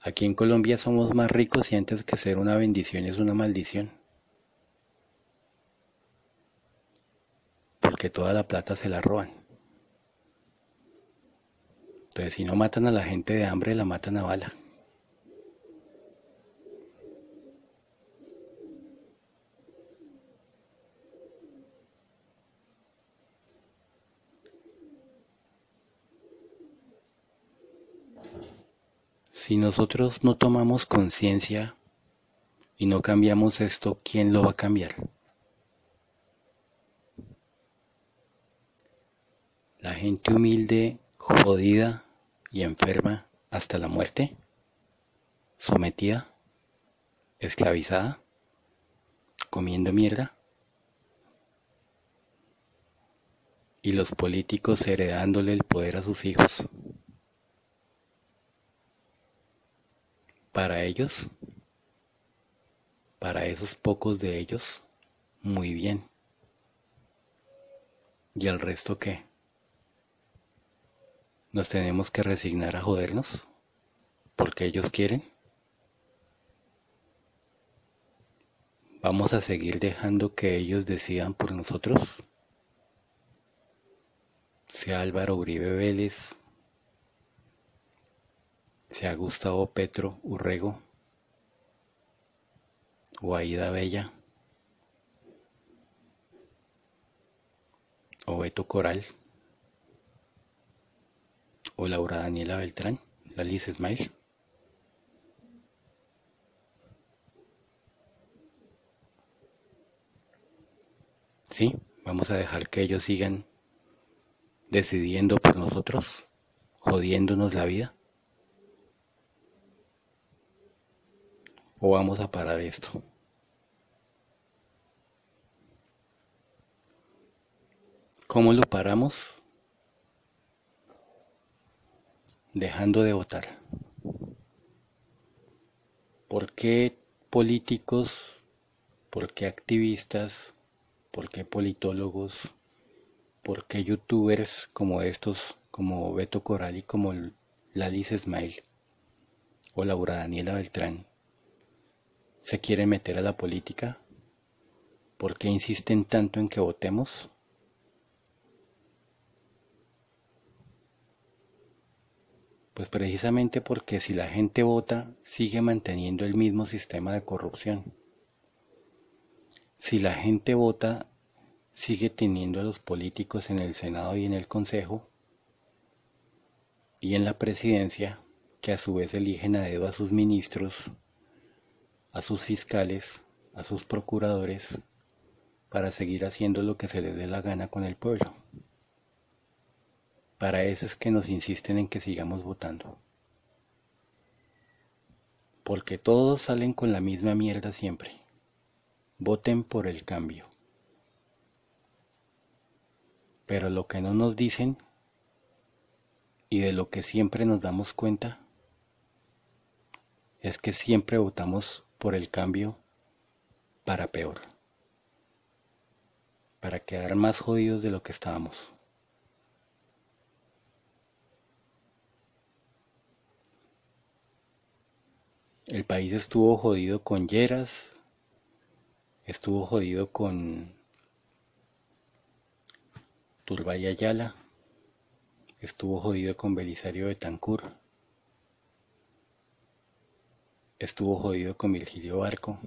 Aquí en Colombia somos más ricos y antes que ser una bendición es una maldición. Porque toda la plata se la roban. Entonces, si no matan a la gente de hambre, la matan a bala. Si nosotros no tomamos conciencia y no cambiamos esto, ¿quién lo va a cambiar? La gente humilde, jodida, y enferma hasta la muerte, sometida, esclavizada, comiendo mierda, y los políticos heredándole el poder a sus hijos. Para ellos, para esos pocos de ellos, muy bien. ¿Y el resto qué? Nos tenemos que resignar a jodernos porque ellos quieren. Vamos a seguir dejando que ellos decidan por nosotros. Sea Álvaro Uribe Vélez, sea Gustavo Petro Urrego o Aida Bella o Beto Coral o Laura Daniela Beltrán, la Liz Smile. Sí, vamos a dejar que ellos sigan decidiendo por nosotros, jodiéndonos la vida. ¿O vamos a parar esto? ¿Cómo lo paramos? Dejando de votar. ¿Por qué políticos, por qué activistas, por qué politólogos, por qué youtubers como estos, como Beto Coral y como Lalice Smile o Laura Daniela Beltrán, se quieren meter a la política? ¿Por qué insisten tanto en que votemos? Pues precisamente porque si la gente vota, sigue manteniendo el mismo sistema de corrupción. Si la gente vota, sigue teniendo a los políticos en el Senado y en el Consejo y en la presidencia, que a su vez eligen a dedo a sus ministros, a sus fiscales, a sus procuradores, para seguir haciendo lo que se les dé la gana con el pueblo. Para eso es que nos insisten en que sigamos votando. Porque todos salen con la misma mierda siempre. Voten por el cambio. Pero lo que no nos dicen y de lo que siempre nos damos cuenta es que siempre votamos por el cambio para peor, para quedar más jodidos de lo que estábamos. El país estuvo jodido con Lleras, estuvo jodido con Turbay Ayala, estuvo jodido con Belisario Betancur, estuvo jodido con Virgilio Barco,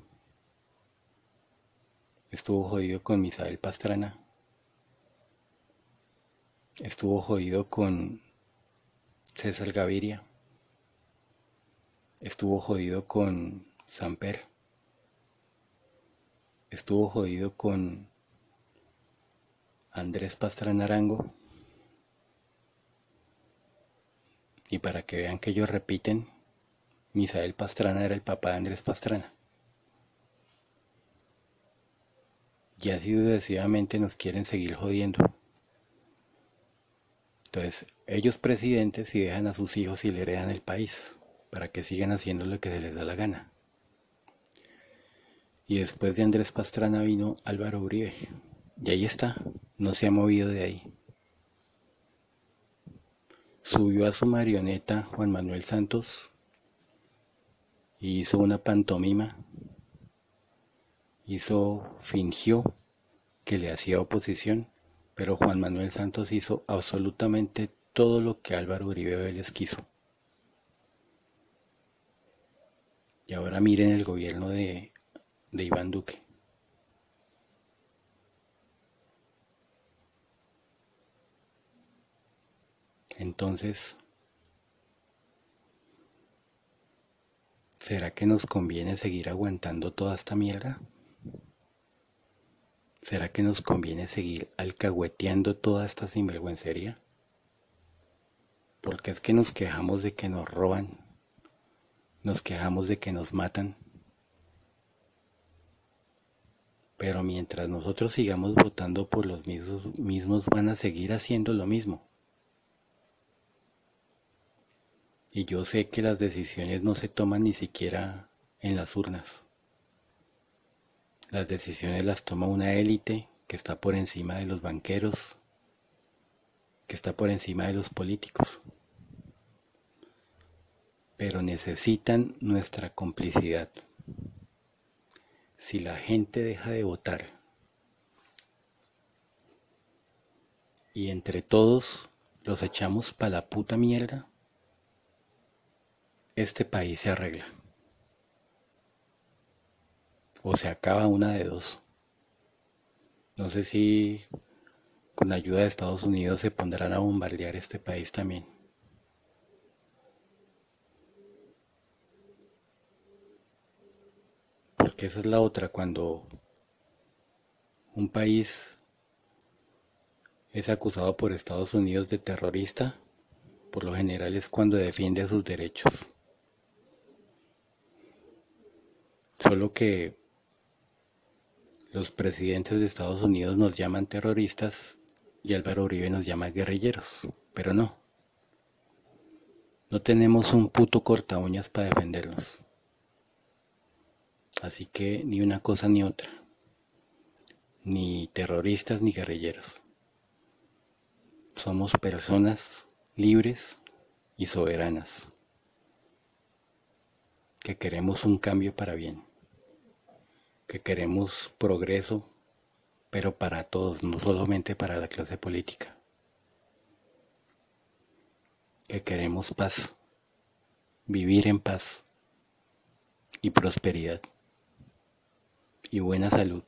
estuvo jodido con Misael Pastrana, estuvo jodido con César Gaviria, estuvo jodido con Samper, estuvo jodido con Andrés Pastrana Arango, y para que vean que ellos repiten, Misael Pastrana era el papá de Andrés Pastrana. Y así sucesivamente nos quieren seguir jodiendo. Entonces, ellos presidentes y dejan a sus hijos y le heredan el país para que sigan haciendo lo que se les da la gana. Y después de Andrés Pastrana vino Álvaro Uribe. Y ahí está, no se ha movido de ahí. Subió a su marioneta Juan Manuel Santos y hizo una pantomima. Hizo, fingió que le hacía oposición pero Juan Manuel Santos hizo absolutamente todo lo que Álvaro Uribe Vélez quiso. Y ahora miren el gobierno de, de Iván Duque. Entonces, ¿será que nos conviene seguir aguantando toda esta mierda? ¿Será que nos conviene seguir alcahueteando toda esta sinvergüencería? Porque es que nos quejamos de que nos roban, nos quejamos de que nos matan. Pero mientras nosotros sigamos votando por los mismos, mismos van a seguir haciendo lo mismo. Y yo sé que las decisiones no se toman ni siquiera en las urnas. Las decisiones las toma una élite que está por encima de los banqueros, que está por encima de los políticos. Pero necesitan nuestra complicidad. Si la gente deja de votar y entre todos los echamos para la puta mierda, este país se arregla o se acaba una de dos. No sé si con ayuda de Estados Unidos se pondrán a bombardear este país también. Esa es la otra, cuando un país es acusado por Estados Unidos de terrorista, por lo general es cuando defiende sus derechos. Solo que los presidentes de Estados Unidos nos llaman terroristas y Álvaro Uribe nos llama guerrilleros, pero no. No tenemos un puto corta uñas para defenderlos. Así que ni una cosa ni otra. Ni terroristas ni guerrilleros. Somos personas libres y soberanas que queremos un cambio para bien que queremos progreso, pero para todos, no solamente para la clase política. Que queremos paz, vivir en paz y prosperidad y buena salud.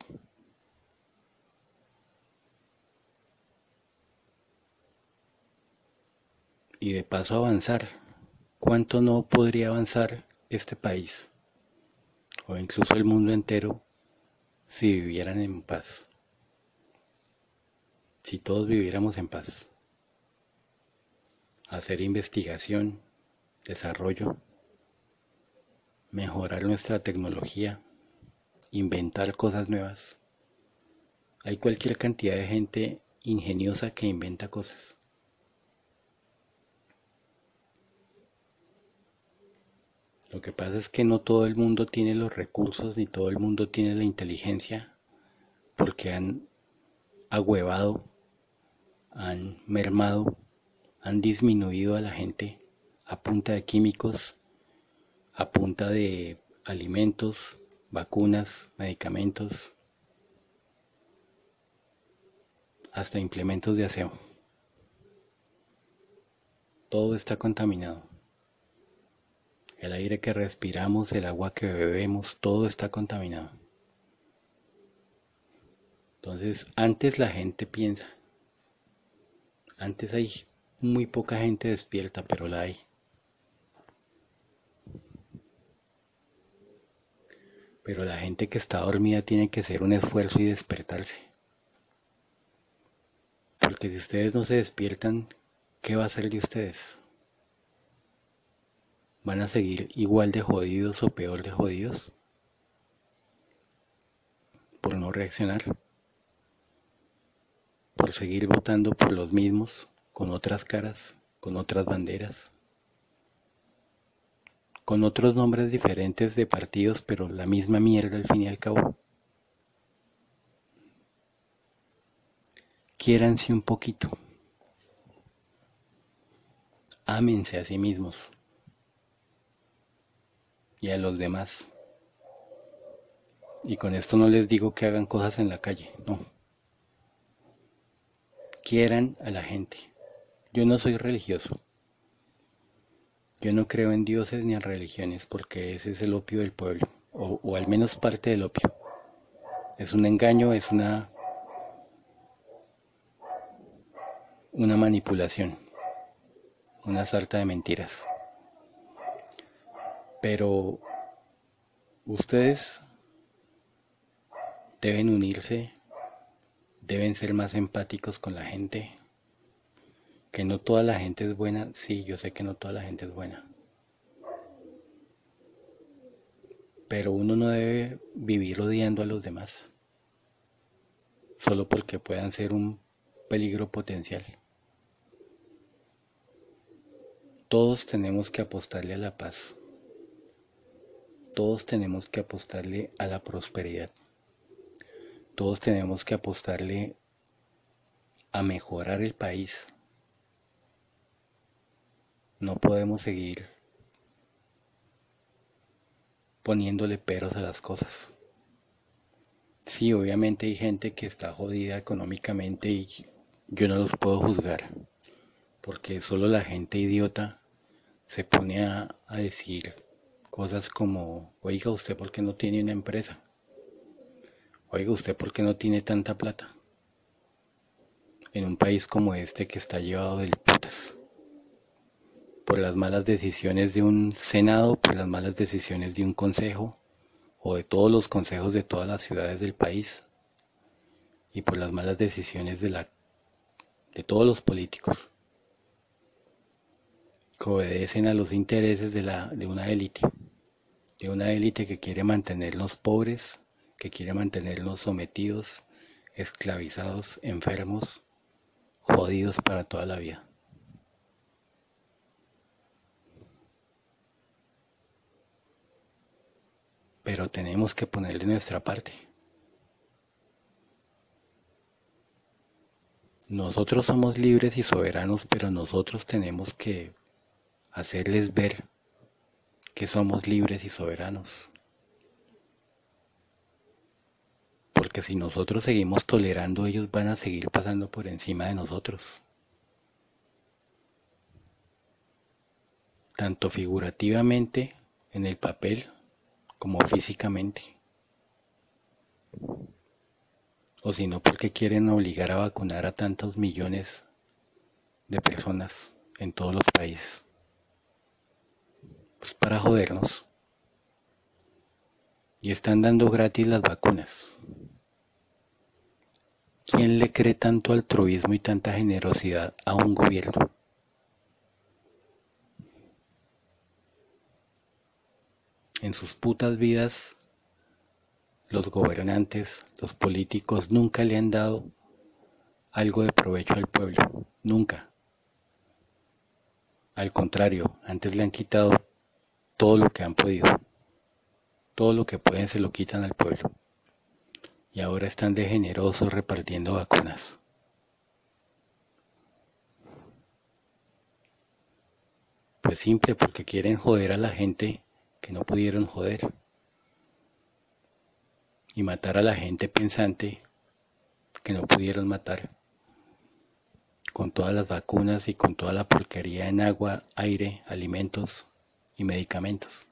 Y de paso avanzar. ¿Cuánto no podría avanzar este país? O incluso el mundo entero si vivieran en paz, si todos viviéramos en paz, hacer investigación, desarrollo, mejorar nuestra tecnología, inventar cosas nuevas. Hay cualquier cantidad de gente ingeniosa que inventa cosas. Lo que pasa es que no todo el mundo tiene los recursos ni todo el mundo tiene la inteligencia porque han agüevado, han mermado, han disminuido a la gente a punta de químicos, a punta de alimentos, vacunas, medicamentos, hasta implementos de aseo. Todo está contaminado. El aire que respiramos, el agua que bebemos, todo está contaminado. Entonces, antes la gente piensa. Antes hay muy poca gente despierta, pero la hay. Pero la gente que está dormida tiene que hacer un esfuerzo y despertarse. Porque si ustedes no se despiertan, ¿qué va a ser de ustedes? ¿Van a seguir igual de jodidos o peor de jodidos? Por no reaccionar. Por seguir votando por los mismos, con otras caras, con otras banderas con otros nombres diferentes de partidos, pero la misma mierda al fin y al cabo. Quiéranse un poquito. Ámense a sí mismos y a los demás. Y con esto no les digo que hagan cosas en la calle, no. Quieran a la gente. Yo no soy religioso yo no creo en dioses ni en religiones porque ese es el opio del pueblo, o, al menos parte del opio. Es un engaño, es una, una manipulación, una sarta de mentiras. Pero ustedes deben unirse, deben ser más empáticos con la gente, que no toda la gente es buena, sí, yo sé que no toda la gente es buena. Pero uno no debe vivir odiando a los demás, solo porque puedan ser un peligro potencial. Todos tenemos que apostarle a la paz. Todos tenemos que apostarle a la prosperidad. Todos tenemos que apostarle a mejorar el país, no podemos seguir poniéndole peros a las cosas. Sí, obviamente hay gente que está jodida económicamente y yo no los puedo juzgar, porque solo la gente idiota se pone a, decir cosas como, oiga usted por qué no tiene una empresa, oiga usted por qué no tiene tanta plata, en un país como este que está llevado del putas por las malas decisiones de un Senado, por las malas decisiones de un consejo o de todos los consejos de todas las ciudades del país y por las malas decisiones de, la, de todos los políticos que obedecen a los intereses de, la, de una élite, de una élite que quiere mantenerlos pobres, que quiere mantenerlos sometidos, esclavizados, enfermos, jodidos para toda la vida. Pero tenemos que ponerle nuestra parte. Nosotros somos libres y soberanos, pero nosotros tenemos que hacerles ver que somos libres y soberanos. Porque si nosotros seguimos tolerando, ellos van a seguir pasando por encima de nosotros. Tanto figurativamente en el papel como físicamente. O si no, porque quieren obligar a vacunar a tantos millones de personas en todos los países. Pues para jodernos. Y están dando gratis las vacunas. ¿Quién le cree tanto altruismo y tanta generosidad a un gobierno? En sus putas vidas los gobernantes, los políticos nunca le han dado algo de provecho al pueblo, nunca. Al contrario, antes le han quitado todo lo que han podido. Todo lo que pueden se lo quitan al pueblo. Y ahora están de generosos repartiendo vacunas. Pues simple, porque quieren joder a la gente que no pudieron joder y matar a la gente pensante que no pudieron matar con todas las vacunas y con toda la porquería en agua, aire, alimentos y medicamentos.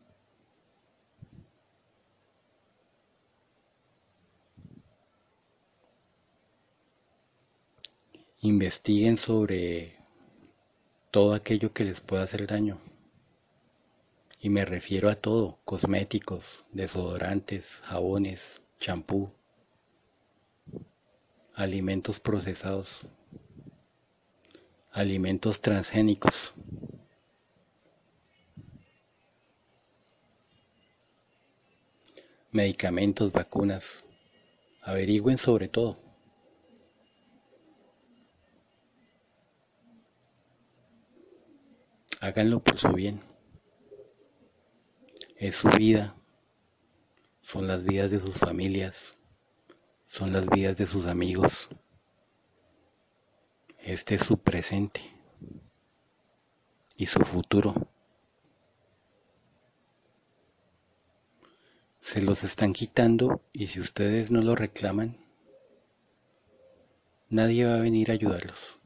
Investiguen sobre todo aquello que les pueda hacer daño. Y me refiero a todo, cosméticos, desodorantes, jabones, champú, alimentos procesados, alimentos transgénicos. medicamentos, vacunas. Averigüen sobre todo. Háganlo por su bien. Es su vida. Son las vidas de sus familias. Son las vidas de sus amigos. Este es su presente y su futuro. Se los están quitando y si ustedes no lo reclaman, nadie va a venir a ayudarlos.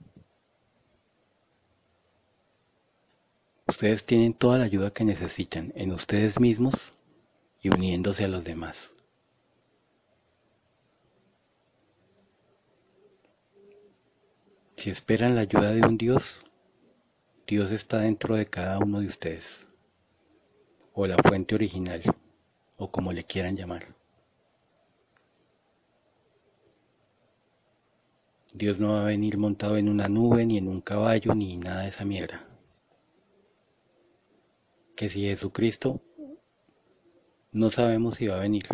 Ustedes tienen toda la ayuda que necesitan en ustedes mismos y uniéndose a los demás. Si esperan la ayuda de un Dios, Dios está dentro de cada uno de ustedes, o la fuente original, o como le quieran llamar. Dios no va a venir montado en una nube, ni en un caballo, ni nada de esa mierda. Que si Jesucristo, no sabemos si va a venir.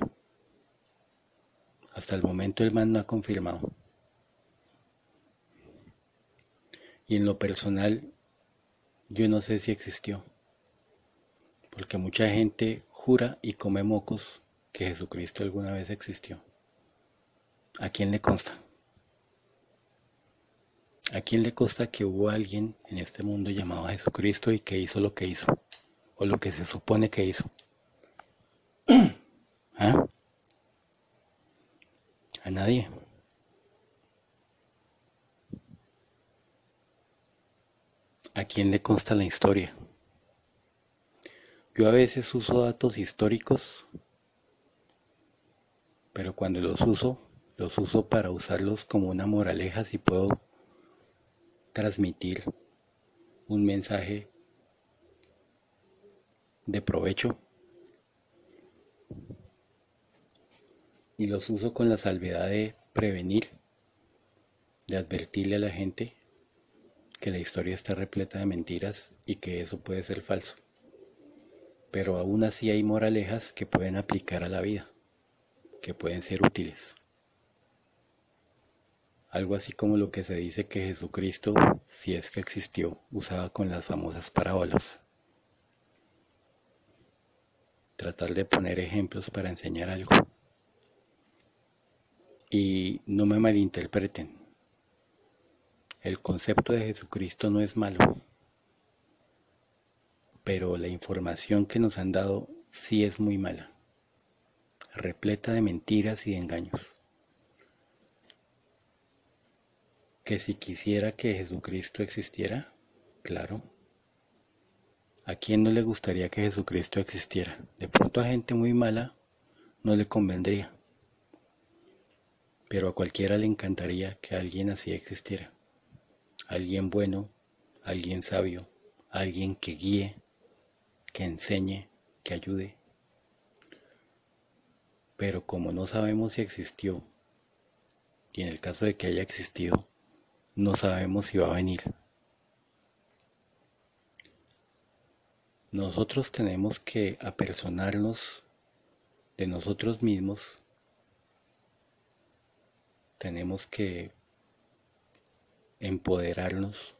Hasta el momento el man no ha confirmado. Y en lo personal, yo no sé si existió. Porque mucha gente jura y come mocos que Jesucristo alguna vez existió. ¿A quién le consta? ¿A quién le consta que hubo alguien en este mundo llamado Jesucristo y que hizo lo que hizo? O lo que se supone que hizo. ¿Ah? A nadie. ¿A quién le consta la historia? Yo a veces uso datos históricos, pero cuando los uso, los uso para usarlos como una moraleja si puedo transmitir un mensaje de provecho. Y los uso con la salvedad de prevenir, de advertirle a la gente que la historia está repleta de mentiras y que eso puede ser falso. Pero aún así hay moralejas que pueden aplicar a la vida, que pueden ser útiles. Algo así como lo que se dice que Jesucristo, si es que existió, usaba con las famosas parábolas. Tratar de poner ejemplos para enseñar algo. Y no me malinterpreten, el concepto de Jesucristo no es malo, pero la información que nos han dado sí es muy mala, repleta de mentiras y de engaños. Que si quisiera que Jesucristo existiera, claro. ¿A quién no le gustaría que Jesucristo existiera? De pronto a gente muy mala no le convendría, pero a cualquiera le encantaría que alguien así existiera alguien bueno, alguien sabio, alguien que guíe, que enseñe, que ayude. Pero como no sabemos si existió, y en el caso de que haya existido, no sabemos si va a venir. Nosotros tenemos que apersonarnos de nosotros mismos, tenemos que empoderarnos,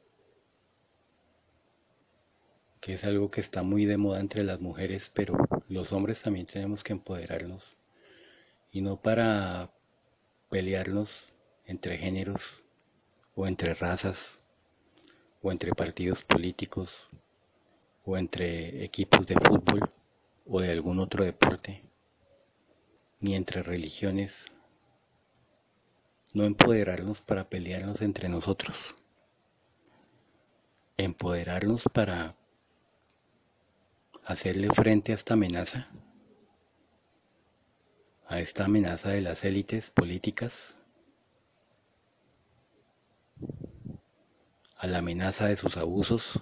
que es algo que está muy de moda entre las mujeres, pero los hombres también tenemos que empoderarnos, y no para pelearnos entre géneros o entre razas o entre partidos políticos o entre equipos de fútbol o de algún otro deporte, ni entre religiones, no empoderarnos para pelearnos entre nosotros, empoderarnos para hacerle frente a esta amenaza, a esta amenaza de las élites políticas, a la amenaza de sus abusos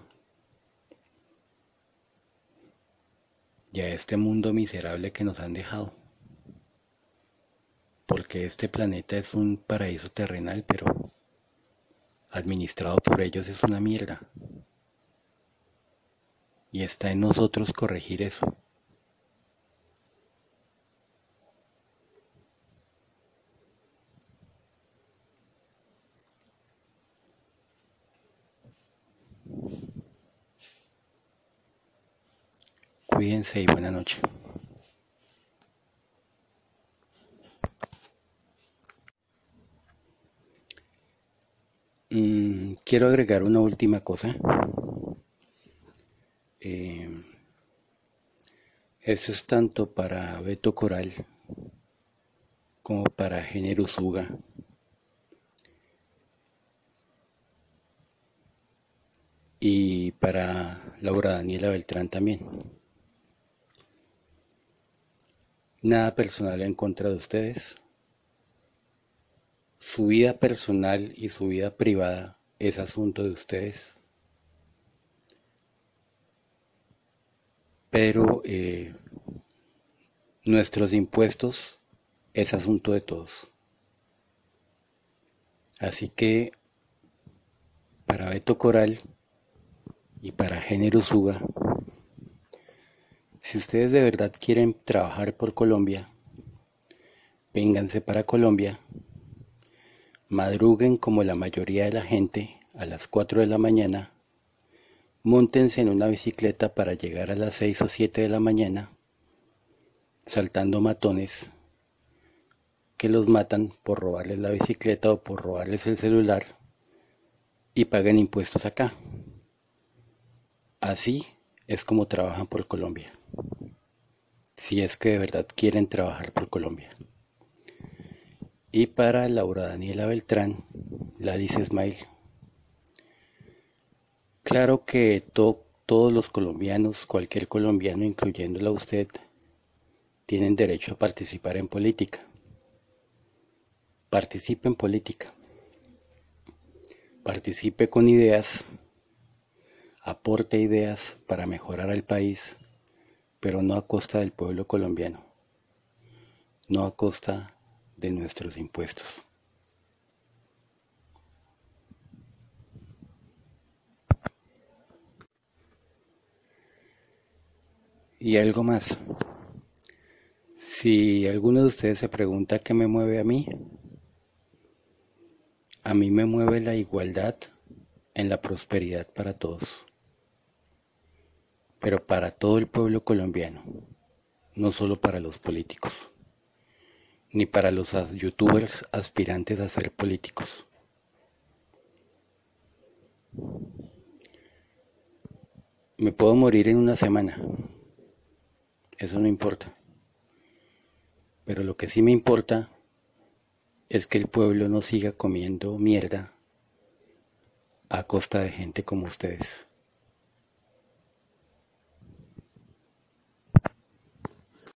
y a este mundo miserable que nos han dejado. Porque este planeta es un paraíso terrenal, pero administrado por ellos es una mierda. Y está en nosotros corregir eso. Cuídense y buena noche. Mm, quiero agregar una última cosa. Eh, esto es tanto para Beto Coral como para Género Suga. Y para Laura Daniela Beltrán también. Nada personal en contra de ustedes. Su vida personal y su vida privada es asunto de ustedes. Pero eh, nuestros impuestos es asunto de todos. Así que para Beto Coral y para Género Suga, si ustedes de verdad quieren trabajar por Colombia, vénganse para Colombia, madruguen como la mayoría de la gente a las 4 de la mañana, montense en una bicicleta para llegar a las 6 o 7 de la mañana, saltando matones que los matan por robarles la bicicleta o por robarles el celular y paguen impuestos acá. Así es como trabajan por Colombia si es que de verdad quieren trabajar por Colombia. Y para Laura Daniela Beltrán, la dice Smile. Claro que todos los colombianos, cualquier colombiano, incluyéndola usted, tienen derecho a participar en política. Participe en política. Participe con ideas. Aporte ideas para mejorar al país pero no a costa del pueblo colombiano, no a costa de nuestros impuestos. Y algo más. Si alguno de ustedes se pregunta qué me mueve a mí, a mí me mueve la igualdad en la prosperidad para todos pero para todo el pueblo colombiano, no solo para los políticos, ni para los youtubers aspirantes a ser políticos. Me puedo morir en una semana, eso no importa, pero lo que sí me importa es que el pueblo no siga comiendo mierda a costa de gente como ustedes.